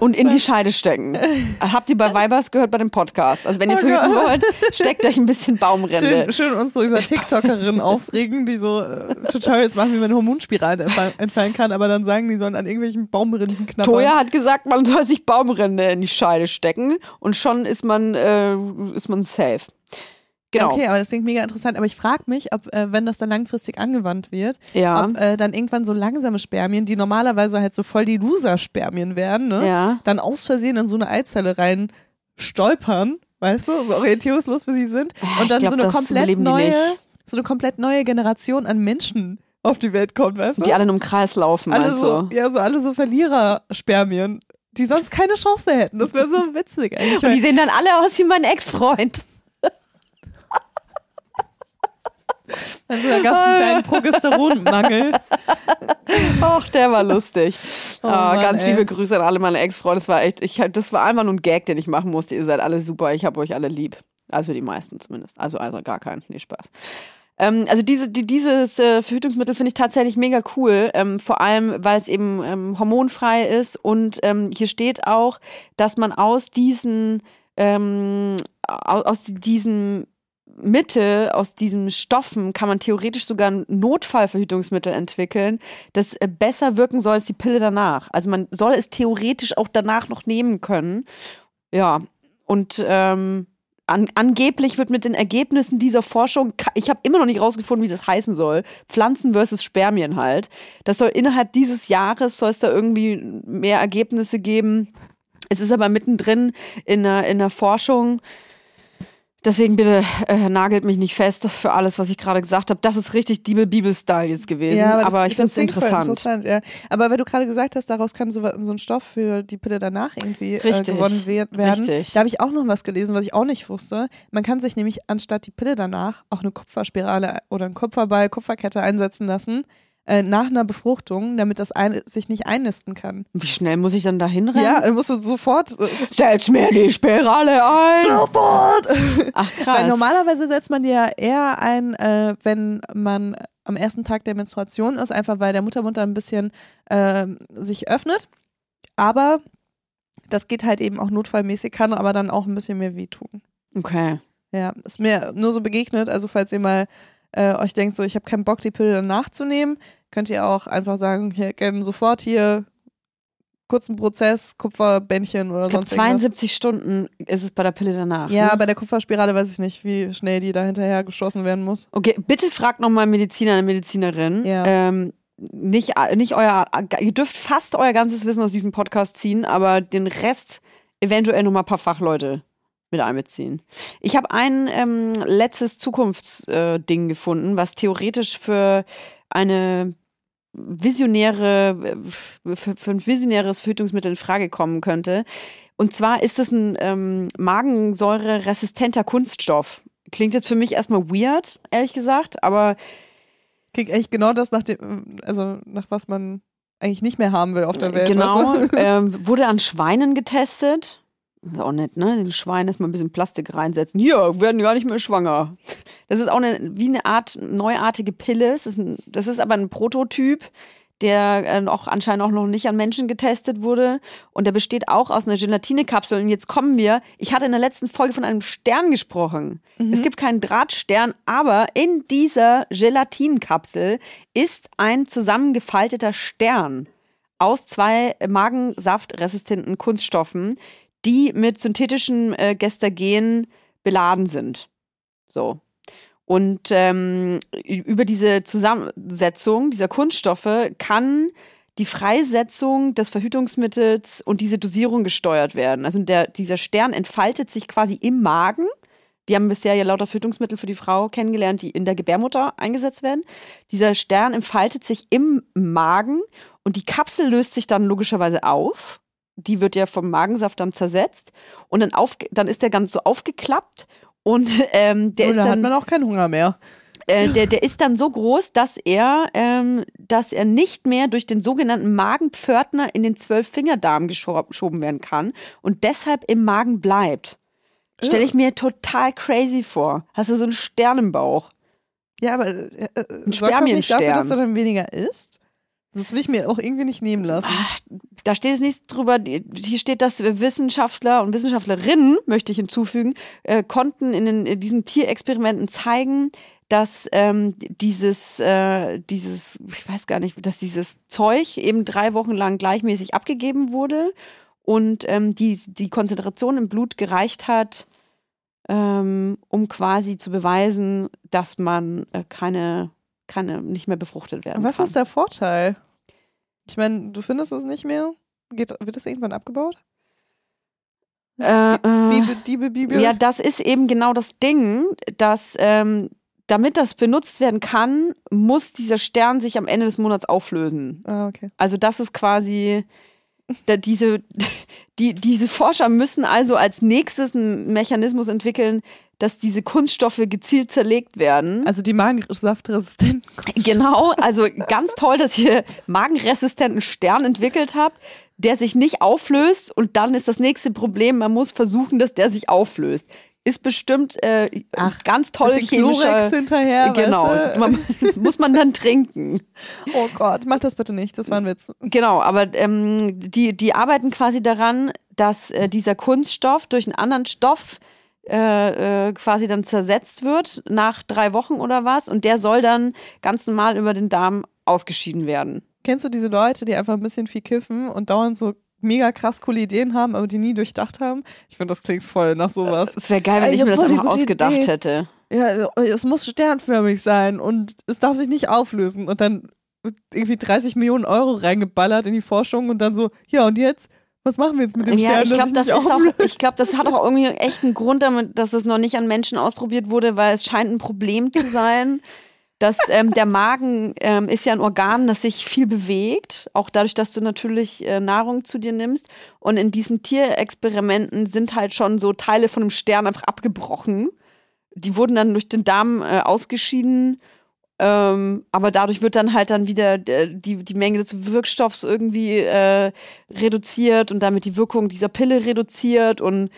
Und in die Scheide stecken. Habt ihr bei Weibers gehört bei dem Podcast? Also wenn ihr Oh verhüten Gott. wollt, steckt euch ein bisschen Baumrinde. Schön, schön uns so über TikTokerinnen aufregen, die so äh, Tutorials machen, wie man Hormonspiralen entfallen, entfallen kann, aber dann sagen, die sollen an irgendwelchen Baumrinden knabbern. Toja hat gesagt, man soll sich Baumrinde in die Scheide stecken und schon ist man, äh, ist man safe. Genau. Okay, aber das klingt mega interessant. Aber ich frage mich, ob, äh, wenn das dann langfristig angewandt wird, Ja. ob äh, dann irgendwann so langsame Spermien, die normalerweise halt so voll die Loser-Spermien wären, ne? Ja. dann aus Versehen in so eine Eizelle rein stolpern, weißt du, so orientierungslos wie sie sind. Ja, Und dann glaub, so eine komplett neue, so eine komplett neue Generation an Menschen auf die Welt kommt, weißt du? Die alle nur im Kreis laufen, alle so, du? ja, so alle so Verlierer-Spermien, die sonst keine Chance hätten. Das wäre so witzig eigentlich. Und die sehen dann alle aus wie mein Ex-Freund. Also da gab es einen kleinen Progesteronmangel. Ach, der war lustig. Oh ah, Mann, ganz ey. liebe Grüße an alle meine Ex-Freunde. Das war echt, ich, das war einfach nur ein Gag, den ich machen musste. Ihr seid alle super. Ich habe euch alle lieb. Also die meisten zumindest. Also, also gar keinen. Nee, Spaß. Ähm, also diese, die, dieses äh, Verhütungsmittel finde ich tatsächlich mega cool, ähm, vor allem weil es eben ähm, hormonfrei ist und ähm, hier steht auch, dass man aus diesen ähm, aus, aus diesem Mittel, aus diesen Stoffen kann man theoretisch sogar ein Notfallverhütungsmittel entwickeln, das äh, besser wirken soll als die Pille danach. Also man soll es theoretisch auch danach noch nehmen können. Ja, und ähm, an, angeblich wird mit den Ergebnissen dieser Forschung, ich habe immer noch nicht rausgefunden, wie das heißen soll, Pflanzen versus Spermien halt. Das soll innerhalb dieses Jahres, soll es da irgendwie mehr Ergebnisse geben. Es ist aber mittendrin in der, in der Forschung. Deswegen bitte äh, nagelt mich nicht fest für alles, was ich gerade gesagt habe. Das ist richtig Bibel-Bibel-Style jetzt gewesen. aber, das- ich finde es interessant. interessant ja. Aber weil du gerade gesagt hast, daraus kann so, so ein Stoff für die Pille danach irgendwie äh, gewonnen we werden. Richtig. Da habe ich auch noch was gelesen, was ich auch nicht wusste. Man kann sich nämlich anstatt die Pille danach auch eine Kupferspirale oder ein Kupferball, Kupferkette einsetzen lassen äh, nach einer Befruchtung, damit das ein sich nicht einnisten kann. Wie schnell muss ich dann da hinrennen? Ja, dann musst du sofort äh, Setz mir die Spirale ein! sofort. Ach krass. Weil normalerweise setzt man die ja eher ein, äh, wenn man am ersten Tag der Menstruation ist, einfach weil der Muttermund dann ein bisschen ähm, sich öffnet. Aber das geht halt eben auch notfallmäßig, kann aber dann auch ein bisschen mehr wehtun. Okay. Ja, ist mir nur so begegnet. Also falls ihr mal äh, euch denkt, so ich habe keinen Bock, die Pille dann nachzunehmen, könnt ihr auch einfach sagen, hier gerne sofort hier kurzen Prozess, Kupferbändchen oder Ich sonst irgendwas. 72 Stunden ist es bei der Pille danach. Ja, ne? bei der Kupferspirale weiß ich nicht, wie schnell die da hinterher geschossen werden muss. Okay, bitte fragt nochmal Mediziner, eine Medizinerin. Ja. Ähm, nicht, nicht euer, ihr dürft fast euer ganzes Wissen aus diesem Podcast ziehen, aber den Rest eventuell nochmal ein paar Fachleute mit einbeziehen. Ich habe ein ähm, letztes Zukunftsding gefunden, was theoretisch für eine visionäre, äh, für, für ein visionäres Verhütungsmittel in Frage kommen könnte. Und zwar ist es ein ähm, Magensäure-resistenter Kunststoff. Klingt jetzt für mich erstmal weird, ehrlich gesagt, aber Klingt eigentlich genau das, nach dem, also nach was man eigentlich nicht mehr haben will auf der Welt. genau, ähm, wurde an Schweinen getestet. Ist auch nett, ne? Den Schweinen erstmal ein bisschen Plastik reinsetzen. Hier, werden gar nicht mehr schwanger. Das ist auch eine, wie eine Art neuartige Pille. Es ist ein, das ist aber ein Prototyp, der äh, auch anscheinend auch noch nicht an Menschen getestet wurde. Und der besteht auch aus einer Gelatinekapsel. Und jetzt kommen wir, ich hatte in der letzten Folge von einem Stern gesprochen. Es gibt keinen Drahtstern, aber in dieser Gelatinkapsel ist ein zusammengefalteter Stern aus zwei magensaftresistenten Kunststoffen, die mit synthetischen äh, Gestagen beladen sind. So. Und ähm, über diese Zusammensetzung dieser Kunststoffe kann die Freisetzung des Verhütungsmittels und diese Dosierung gesteuert werden. Also der, dieser Stern entfaltet sich quasi im Magen. Wir haben bisher ja lauter Verhütungsmittel für die Frau kennengelernt, die in der Gebärmutter eingesetzt werden. Dieser Stern entfaltet sich im Magen und die Kapsel löst sich dann logischerweise auf. Die wird ja vom Magensaft dann zersetzt und dann, auf, dann ist der ganz so aufgeklappt und ähm, der Und ist da hat dann man auch keinen Hunger mehr. äh, der, der ist dann so groß, dass er, ähm, dass er nicht mehr durch den sogenannten Magenpförtner in den Zwölffingerdarm gescho- geschoben werden kann und deshalb im Magen bleibt. Stelle ich mir total crazy vor. Hast du so einen Stern im Bauch? Ja, aber äh, äh, sorgt das nicht dafür, dass du dann weniger isst? Das will ich mir auch irgendwie nicht nehmen lassen. Ach, da steht es nichts drüber. Hier steht, dass Wissenschaftler und Wissenschaftlerinnen, möchte ich hinzufügen, äh, konnten in, den, in diesen Tierexperimenten zeigen, dass ähm, dieses, äh, dieses, ich weiß gar nicht, dass dieses Zeug eben drei Wochen lang gleichmäßig abgegeben wurde und ähm, die, die Konzentration im Blut gereicht hat, ähm, um quasi zu beweisen, dass man äh, keine, keine, nicht mehr befruchtet werden Was kann. ist der Vorteil? Ich meine, du findest es nicht mehr? Geht, wird das irgendwann abgebaut? Äh, äh, Bibel, Bibel? Ja, das ist eben genau das Ding, dass ähm, damit das benutzt werden kann, muss dieser Stern sich am Ende des Monats auflösen. Ah, okay. Also das ist quasi da, diese, die, diese Forscher müssen also als nächstes einen Mechanismus entwickeln, dass diese Kunststoffe gezielt zerlegt werden. Also die Magensaftresistenten. Genau, also ganz toll, dass ihr magenresistenten Stern entwickelt habt, der sich nicht auflöst und dann ist das nächste Problem, man muss versuchen, dass der sich auflöst. ist bestimmt äh, Ach, ganz toll chemischer. hinterher. Genau, Weißt du? man, muss man dann trinken. Oh Gott, mach das bitte nicht. Das war ein Witz. Genau, aber ähm, die, die arbeiten quasi daran, dass äh, dieser Kunststoff durch einen anderen Stoff äh, äh, quasi dann zersetzt wird nach drei Wochen oder was und der soll dann ganz normal über den Darm ausgeschieden werden. Kennst du diese Leute, die einfach ein bisschen viel kiffen und dauernd so mega krass coole Ideen haben, aber die nie durchdacht haben? Ich finde, das klingt voll nach sowas. Es wäre geil, wenn ich ich mir das einfach ausgedacht Idee. hätte. Ja, es muss sternförmig sein und es darf sich nicht auflösen. Und dann irgendwie 30 Millionen Euro reingeballert in die Forschung und dann so, ja und jetzt? Was machen wir jetzt mit dem Ja, Stern? ich glaube, das glaube, das hat auch irgendwie echt einen Grund damit, dass es noch nicht an Menschen ausprobiert wurde, weil es scheint ein Problem zu sein. dass ähm, der Magen ähm, ist ja ein Organ, das sich viel bewegt, auch dadurch, dass du natürlich äh, Nahrung zu dir nimmst. Und in diesen Tierexperimenten sind halt schon so Teile von einem Stern einfach abgebrochen. Die wurden dann durch den Darm äh, ausgeschieden. Ähm, aber dadurch wird dann halt dann wieder äh, die, die Menge des Wirkstoffs irgendwie äh, reduziert und damit die Wirkung dieser Pille reduziert. Und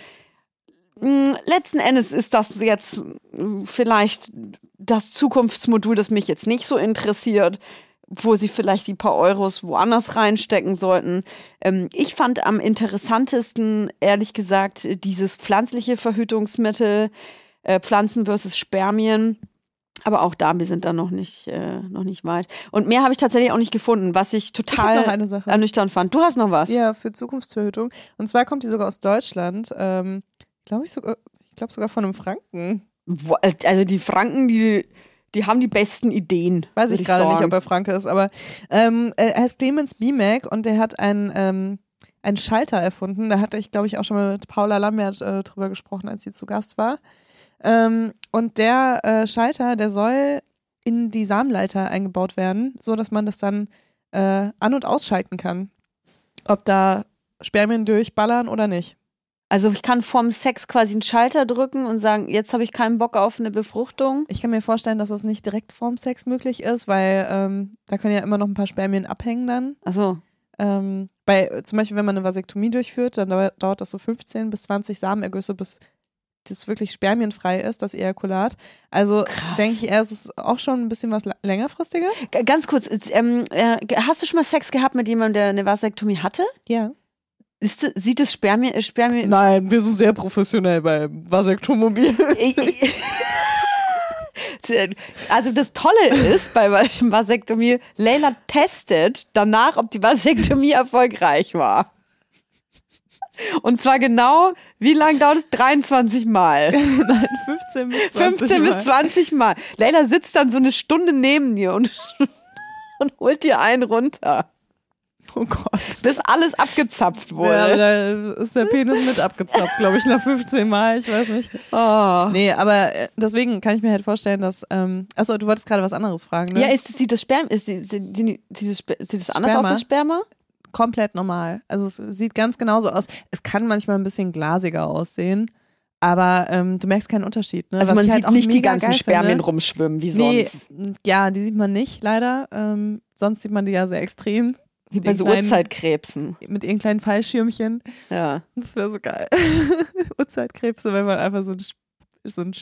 mh, letzten Endes ist das jetzt mh, vielleicht das Zukunftsmodul, das mich jetzt nicht so interessiert, wo sie vielleicht die paar Euros woanders reinstecken sollten. Ähm, ich fand am interessantesten, ehrlich gesagt, dieses pflanzliche Verhütungsmittel, äh, Pflanzen versus Spermien. Aber auch da, wir sind da noch nicht, äh, noch nicht weit. Und mehr habe ich tatsächlich auch nicht gefunden, was ich Ich total Sache. ernüchternd fand. Du hast noch was? Ja, für Zukunftsverhütung. Und zwar kommt die sogar aus Deutschland. Ähm, glaube ich sogar, ich glaube sogar von einem Franken. Wo- Also die Franken, die, die haben die besten Ideen. Weiß ich gerade nicht, ob er Franke ist, aber ähm, er heißt Clemens Bimek und der hat einen, ähm, einen Schalter erfunden. Da hatte ich, glaube ich, auch schon mal mit Paula Lambert äh, drüber gesprochen, als sie zu Gast war. Ähm, und der äh, Schalter, der soll in die Samenleiter eingebaut werden, so dass man das dann äh, an- und ausschalten kann. Ob da Spermien durchballern oder nicht. Also ich kann vorm Sex quasi einen Schalter drücken und sagen, jetzt habe ich keinen Bock auf eine Befruchtung. Ich kann mir vorstellen, dass das nicht direkt vorm Sex möglich ist, weil ähm, da können ja immer noch ein paar Spermien abhängen dann. Also Ähm, bei, zum Beispiel, wenn man eine Vasektomie durchführt, dann dauert, dauert das so 15 bis 20 Samenergüsse, bis das wirklich spermienfrei ist, das Ejakulat. Also denke ich eher, es ist auch schon ein bisschen was längerfristiges. G- ganz kurz, jetzt, ähm, äh, hast du schon mal Sex gehabt mit jemandem, der eine Vasektomie hatte? Ja. Ist, sieht das Spermien, äh, Spermien Nein, wir sind sehr professionell beim Vasektomobil. Also das Tolle ist bei Vasektomie, Leila testet danach, ob die Vasektomie erfolgreich war. Und zwar genau, wie lange dauert es? 23 Mal. Nein, 15 bis 20 15 Mal. bis 20 Mal. Leila sitzt dann so eine Stunde neben dir und, und holt dir einen runter, Oh Gott. bis alles abgezapft Ja, wurde. da ist der Penis mit abgezapft, glaube ich, nach 15 Mal, ich weiß nicht. Oh. Nee, aber äh, deswegen kann ich mir halt vorstellen, dass. Ähm, achso, du wolltest gerade was anderes fragen, ne? Ja, ist, sieht das Sperma, ist, sieht, sieht, sieht, das, sieht das anders Sperma? aus, das Sperma? Komplett normal. Also es sieht ganz genauso aus. Es kann manchmal ein bisschen glasiger aussehen, aber ähm, du merkst keinen Unterschied. Ne? Also Was man sieht halt auch nicht die ganzen Spermien finde. rumschwimmen, wie Nee, sonst. ja, die sieht man nicht, leider. Ähm, sonst sieht man die ja sehr extrem. Wie bei so Urzeitkrebsen. Mit ihren kleinen Fallschirmchen. Ja. Das wäre so geil. Urzeitkrebse, wenn man einfach so ein, so ein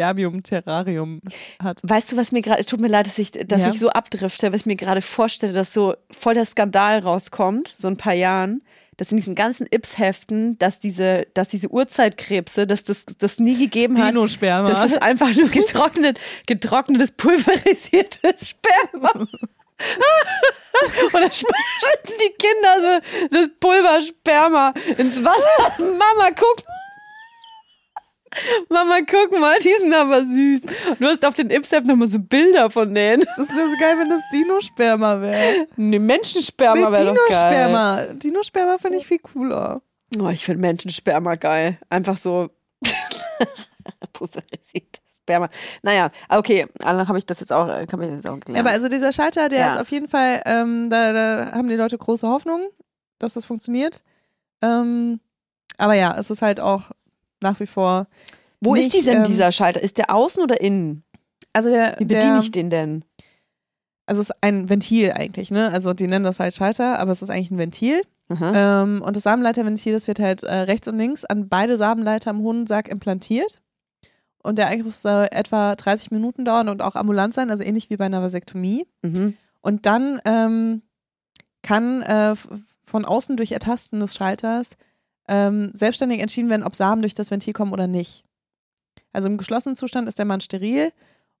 Spermium-Terrarium hat. Weißt du, was mir gerade, es tut mir leid, dass ich, dass Ja. ich so abdrifte, was ich mir gerade vorstelle, dass so voll der Skandal rauskommt, so ein paar Jahren, dass in diesen ganzen Ips-Heften, dass diese, dass diese Urzeitkrebse, dass das, das nie gegeben hat. Dino-Sperma. Das ist einfach nur getrocknet, getrocknetes, pulverisiertes Sperma. Und dann schmeißen die Kinder so das Pulversperma ins Wasser. Mama, guck. Mama, guck mal, die sind aber süß. Du hast auf den Ipsef nochmal so Bilder von denen. Das wäre so geil, wenn das Dino-Sperma wäre. Ne, Menschensperma Nee, wäre doch geil. Dino-Sperma. Dino-Sperma finde ich viel cooler. Oh, ich finde Menschensperma geil. Einfach so pulverisiertes Sperma. Naja, okay, dann habe ich das jetzt auch, äh, kann ich das auch Ja, gelernt. aber also dieser Schalter, der Ja. ist auf jeden Fall, ähm, da, da haben die Leute große Hoffnung, dass das funktioniert. Ähm, aber ja, es ist halt auch nach wie vor. Wo nicht, ist die denn, ähm, dieser Schalter? Ist der außen oder innen? Also der, Wie bediene der ich den denn? also es ist ein Ventil eigentlich, ne? Also die nennen das halt Schalter, aber es ist eigentlich ein Ventil. Ähm, und das Samenleiterventil, das wird halt äh, rechts und links an beide Samenleiter im Hodensack implantiert. und der Eingriff soll etwa 30 Minuten dauern und auch ambulant sein, also ähnlich wie bei einer Vasektomie. Mhm. Und dann ähm, kann äh, von außen durch Ertasten des Schalters ähm, selbstständig entschieden werden, ob Samen durch das Ventil kommen oder nicht. Also im geschlossenen Zustand ist der Mann steril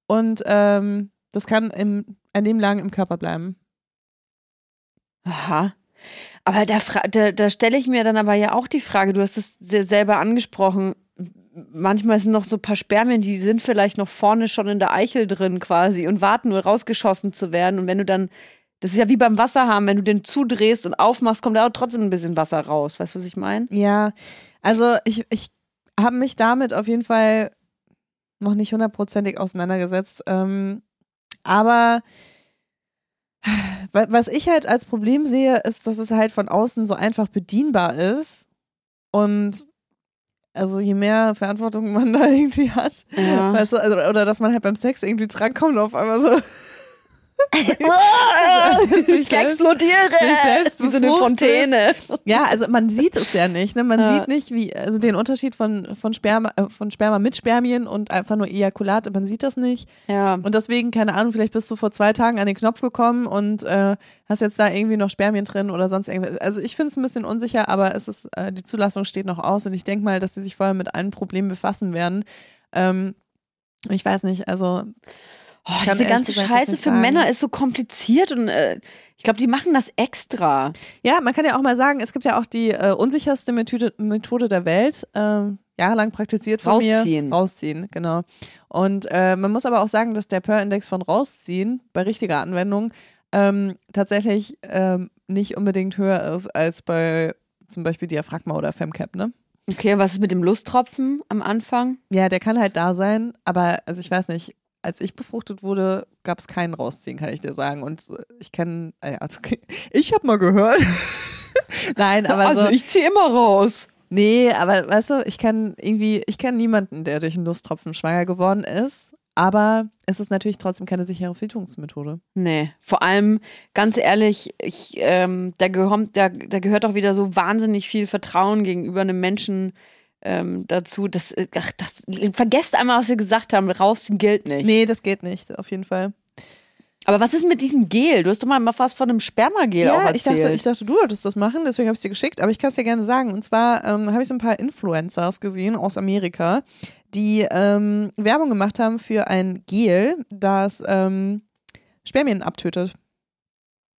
und ähm, das kann im, ein Leben lang im Körper bleiben. Aha. Aber da, da, da stelle ich mir dann aber ja auch die Frage, du hast es se- selber angesprochen, manchmal sind noch so ein paar Spermien, die sind vielleicht noch vorne schon in der Eichel drin quasi und warten nur rausgeschossen zu werden. Und wenn du dann, das ist ja wie beim Wasserhahn, wenn du den zudrehst und aufmachst, kommt da auch trotzdem ein bisschen Wasser raus. Weißt du, was ich meine? Ja, also ich, ich habe mich damit auf jeden Fall noch nicht hundertprozentig auseinandergesetzt. Ähm, aber wa- was ich halt als Problem sehe, ist, dass es halt von außen so einfach bedienbar ist. Und also je mehr Verantwortung man da irgendwie hat, Ja. weißt du, also, oder dass man halt beim Sex irgendwie drankommt und auf einmal so. ich explodiere! sich selbst Wie so eine. Fontäne. Ja, also man sieht es ja nicht. Ne? Man Ja. sieht nicht, wie, also den Unterschied von, von, Sperma, äh, von Sperma mit Spermien und einfach nur Ejakulat, man sieht das nicht. Ja. Und deswegen, keine Ahnung, vielleicht bist du vor zwei Tagen an den Knopf gekommen und äh, hast jetzt da irgendwie noch Spermien drin oder sonst irgendwas. Also ich finde es ein bisschen unsicher, aber es ist, äh, die Zulassung steht noch aus und ich denke mal, dass sie sich vorher mit allen Problemen befassen werden. Ähm, ich weiß nicht, also Oh, diese ganze gesagt Scheiße für sagen. Männer ist so kompliziert und äh, ich glaube, die machen das extra. Ja, man kann ja auch mal sagen, es gibt ja auch die äh, unsicherste Methode, Methode der Welt, ähm, jahrelang praktiziert von Rausziehen. mir. Rausziehen, genau. Und äh, man muss aber auch sagen, dass der Per-Index von Rausziehen bei richtiger Anwendung ähm, tatsächlich ähm, nicht unbedingt höher ist als bei zum Beispiel Diaphragma oder Femcap, ne? Okay, was ist mit dem Lusttropfen am Anfang? Ja, der kann halt da sein, aber also ich weiß nicht, als ich befruchtet wurde, gab es keinen Rausziehen, kann ich dir sagen. Und äh, ich kenne, äh, ja, okay. ich habe mal gehört. Nein, aber also so. ich ziehe immer raus. Nee, aber weißt du, ich kenne irgendwie, ich kenne niemanden, der durch einen Lusttropfen schwanger geworden ist. Aber es ist natürlich trotzdem keine sichere Verhütungsmethode. Nee, vor allem, ganz ehrlich, ich, ähm, da, gehört, da, da gehört auch wieder so wahnsinnig viel Vertrauen gegenüber einem Menschen ähm, dazu. Das, äh, ach, das, vergesst einmal, was wir gesagt haben, rausziehen gilt nicht. Nee, das geht nicht, auf jeden Fall. Aber was ist mit diesem Gel? Du hast doch mal fast von einem Spermagel auch Ja, erzählt. ich dachte, ich dachte, du wolltest das machen, deswegen habe ich es dir geschickt, aber ich kann es dir gerne sagen. Und zwar ähm, habe ich so ein paar Influencers gesehen aus Amerika, die ähm, Werbung gemacht haben für ein Gel, das ähm, Spermien abtötet.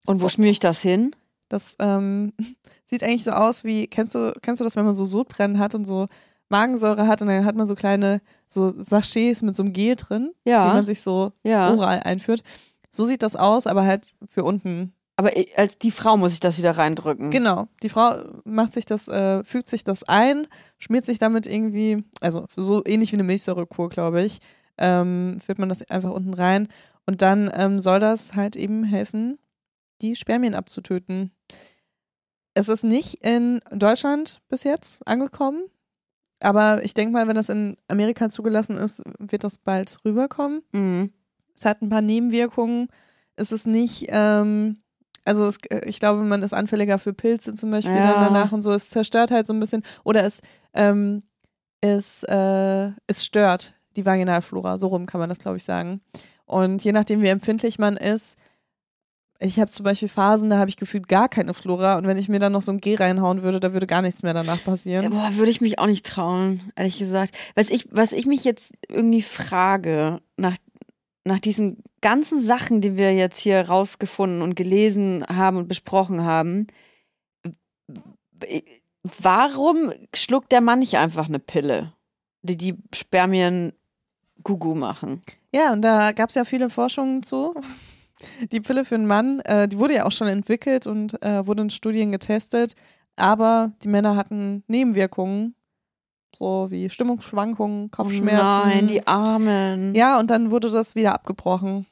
Und wo schmier ich das hin? Das ähm, sieht eigentlich so aus wie, kennst du, kennst du das, wenn man so Sodbrennen hat und so Magensäure hat und dann hat man so kleine so Sachets mit so einem Gel drin, die Ja, man sich so ja. oral einführt. So sieht das aus, aber halt für unten. Aber ich- als die Frau muss ich das wieder reindrücken. Genau. Die Frau macht sich das, äh, fügt sich das ein, schmiert sich damit irgendwie, also so ähnlich wie eine Milchsäurekur, glaube ich, ähm, führt man das einfach unten rein und dann ähm, soll das halt eben helfen, die Spermien abzutöten. Es ist nicht in Deutschland bis jetzt angekommen, aber ich denke mal, wenn das in Amerika zugelassen ist, wird das bald rüberkommen. Mhm. Es hat ein paar Nebenwirkungen. Es ist nicht, ähm, also es, ich glaube, man ist anfälliger für Pilze zum Beispiel Ja. dann danach und so. Es zerstört halt so ein bisschen oder es, ähm, es, äh, es stört die Vaginalflora. So rum kann man das, glaube ich, sagen. Und je nachdem, wie empfindlich man ist, ich habe zum Beispiel Phasen, da habe ich gefühlt gar keine Flora und wenn ich mir dann noch so ein G reinhauen würde, da würde gar nichts mehr danach Ja, passieren. boah, würde ich mich auch nicht trauen, ehrlich gesagt. Was ich, was ich mich jetzt irgendwie frage, nach, nach diesen ganzen Sachen, die wir jetzt hier rausgefunden und gelesen haben und besprochen haben, warum schluckt der Mann nicht einfach eine Pille, die die Spermien Gugu machen? Ja, und da gab es ja viele Forschungen zu. Die Pille für einen Mann, äh, die wurde ja auch schon entwickelt und äh, wurde in Studien getestet, aber die Männer hatten Nebenwirkungen, so wie Stimmungsschwankungen, Kopfschmerzen. Oh nein, die Armen. ja, und dann wurde das wieder abgebrochen.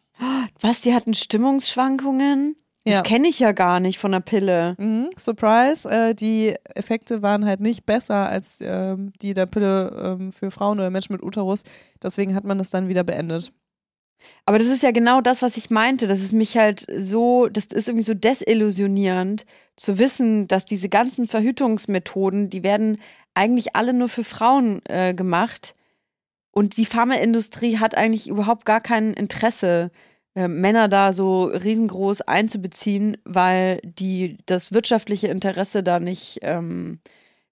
Was, die hatten Stimmungsschwankungen? Das Ja. kenne ich ja gar nicht von der Pille. Mhm, Surprise, äh, die Effekte waren halt nicht besser als ähm, die der Pille ähm, für Frauen oder Menschen mit Uterus. Deswegen hat man das dann wieder beendet. Aber das ist ja genau das, was ich meinte. Das ist mich halt so, das ist irgendwie so desillusionierend zu wissen, dass diese ganzen Verhütungsmethoden, die werden eigentlich alle nur für Frauen äh, gemacht. Und die Pharmaindustrie hat eigentlich überhaupt gar kein Interesse, äh, Männer da so riesengroß einzubeziehen, weil die das wirtschaftliche Interesse da nicht ähm,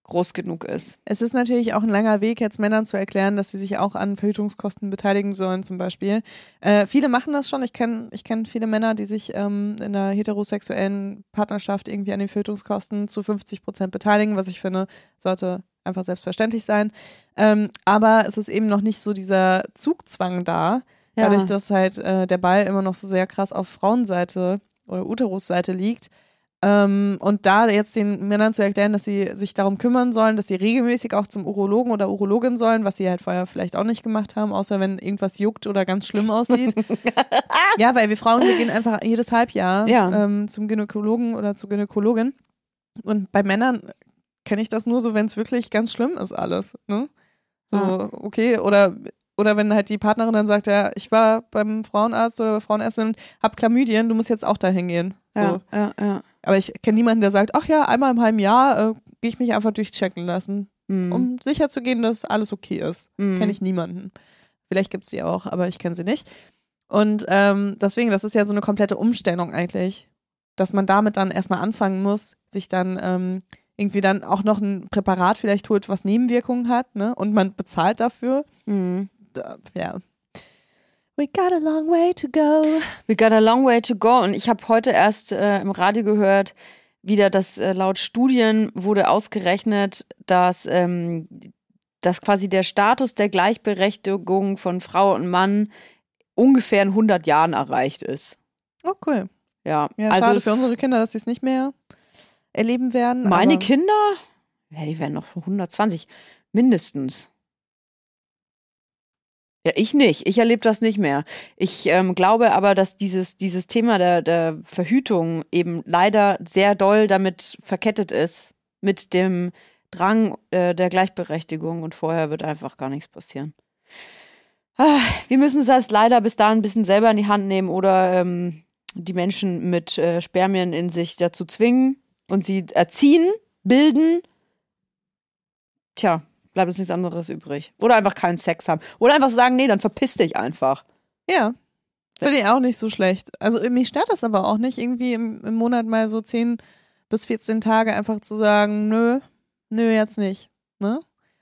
groß genug ist. Es ist natürlich auch ein langer Weg, jetzt Männern zu erklären, dass sie sich auch an Verhütungskosten beteiligen sollen, zum Beispiel. Äh, viele machen das schon. Ich kenne ich kenn viele Männer, die sich ähm, in einer heterosexuellen Partnerschaft irgendwie an den Verhütungskosten zu 50 Prozent beteiligen, was ich finde, sollte einfach selbstverständlich sein. Ähm, aber es ist eben noch nicht so dieser Zugzwang da, Ja. dadurch, dass halt äh, der Ball immer noch so sehr krass auf Frauenseite oder Uterusseite liegt. Ähm, und da jetzt den Männern zu erklären, dass sie sich darum kümmern sollen, dass sie regelmäßig auch zum Urologen oder Urologin sollen, was sie halt vorher vielleicht auch nicht gemacht haben, außer wenn irgendwas juckt oder ganz schlimm aussieht. ja, weil wir Frauen, wir gehen einfach jedes Halbjahr Ja. ähm, zum Gynäkologen oder zur Gynäkologin. Und bei Männern kenne ich das nur so, wenn es wirklich ganz schlimm ist alles. Ne? So, Ja. okay, oder oder wenn halt die Partnerin dann sagt, ja, ich war beim Frauenarzt oder bei Frauenärztin, hab Chlamydien, du musst jetzt auch dahin gehen. So. Ja, ja, ja. Aber ich kenne niemanden, der sagt, ach ja, einmal im halben Jahr äh, gehe ich mich einfach durchchecken lassen, Mhm. um sicher zu gehen, dass alles okay ist. Mhm. Kenne ich niemanden. Vielleicht gibt es die auch, aber ich kenne sie nicht. Und ähm, deswegen, das ist ja so eine komplette Umstellung eigentlich, dass man damit dann erstmal anfangen muss, sich dann ähm, irgendwie dann auch noch ein Präparat vielleicht holt, was Nebenwirkungen hat, ne? Und man bezahlt dafür. Mhm. Da, ja. We got a long way to go. We got a long way to go. Und ich habe heute erst äh, im Radio gehört, wieder, dass äh, laut Studien wurde ausgerechnet, dass, ähm, dass quasi der Status der Gleichberechtigung von Frau und Mann ungefähr in 100 Jahren erreicht ist. Oh, cool. Ja, Ja, also schade für unsere Kinder, dass sie es nicht mehr erleben werden. meine Kinder, ja, die werden noch 120 mindestens. Ja, ich nicht. Ich erlebe das nicht mehr. Ich ähm, glaube aber, dass dieses, dieses Thema der, der Verhütung eben leider sehr doll damit verkettet ist, mit dem Drang äh, der Gleichberechtigung und vorher wird einfach gar nichts passieren. Ah, wir müssen es erst leider bis dahin ein bisschen selber in die Hand nehmen oder ähm, die Menschen mit äh, Spermien in sich dazu zwingen und sie erziehen, bilden. Tja, bleibt uns nichts anderes übrig. Oder einfach keinen Sex haben. Oder einfach sagen, nee, dann verpiss dich einfach. Ja. Finde ich auch nicht so schlecht. Also mich stört das aber auch nicht, irgendwie im, im Monat mal so 10 bis 14 Tage einfach zu sagen, nö, nö, jetzt nicht. Ne?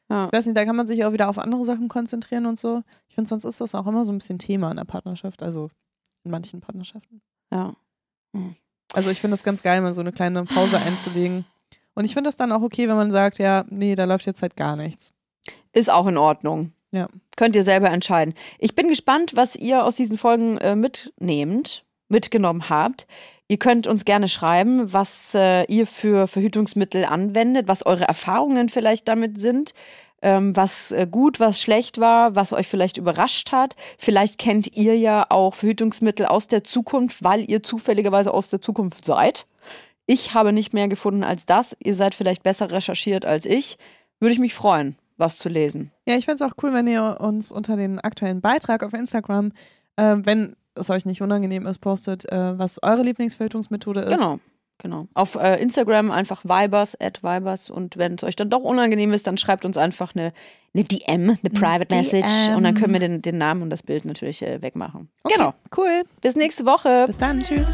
Ja. Ich weiß nicht, da kann man sich auch wieder auf andere Sachen konzentrieren und so. Ich finde, sonst ist das auch immer so ein bisschen Thema in der Partnerschaft, also in manchen Partnerschaften. Ja. Also ich finde das ganz geil, mal so eine kleine Pause einzulegen. Und ich finde das dann auch okay, wenn man sagt, ja, nee, da läuft jetzt halt gar nichts. Ist auch in Ordnung. Ja. Könnt ihr selber entscheiden. Ich bin gespannt, was ihr aus diesen Folgen äh, mitnehmt, mitgenommen habt. Ihr könnt uns gerne schreiben, was äh, ihr für Verhütungsmittel anwendet, was eure Erfahrungen vielleicht damit sind, ähm, was äh, gut, was schlecht war, was euch vielleicht überrascht hat. Vielleicht kennt ihr ja auch Verhütungsmittel aus der Zukunft, weil ihr zufälligerweise aus der Zukunft seid. Ich habe nicht mehr gefunden als das. Ihr seid vielleicht besser recherchiert als ich. Würde ich mich freuen, was zu lesen. Ja, ich fände es auch cool, wenn ihr uns unter den aktuellen Beitrag auf Instagram, äh, wenn es euch nicht unangenehm ist, postet, äh, was eure Lieblingsverhütungsmethode ist. Genau, genau. Auf äh, Instagram einfach Vibers, at Vibers. Und wenn es euch dann doch unangenehm ist, dann schreibt uns einfach eine, eine DM, eine Private Message. Und dann können wir den, den Namen und das Bild natürlich äh, wegmachen. Okay, Genau. Cool. Bis nächste Woche. Bis dann. Tschüss.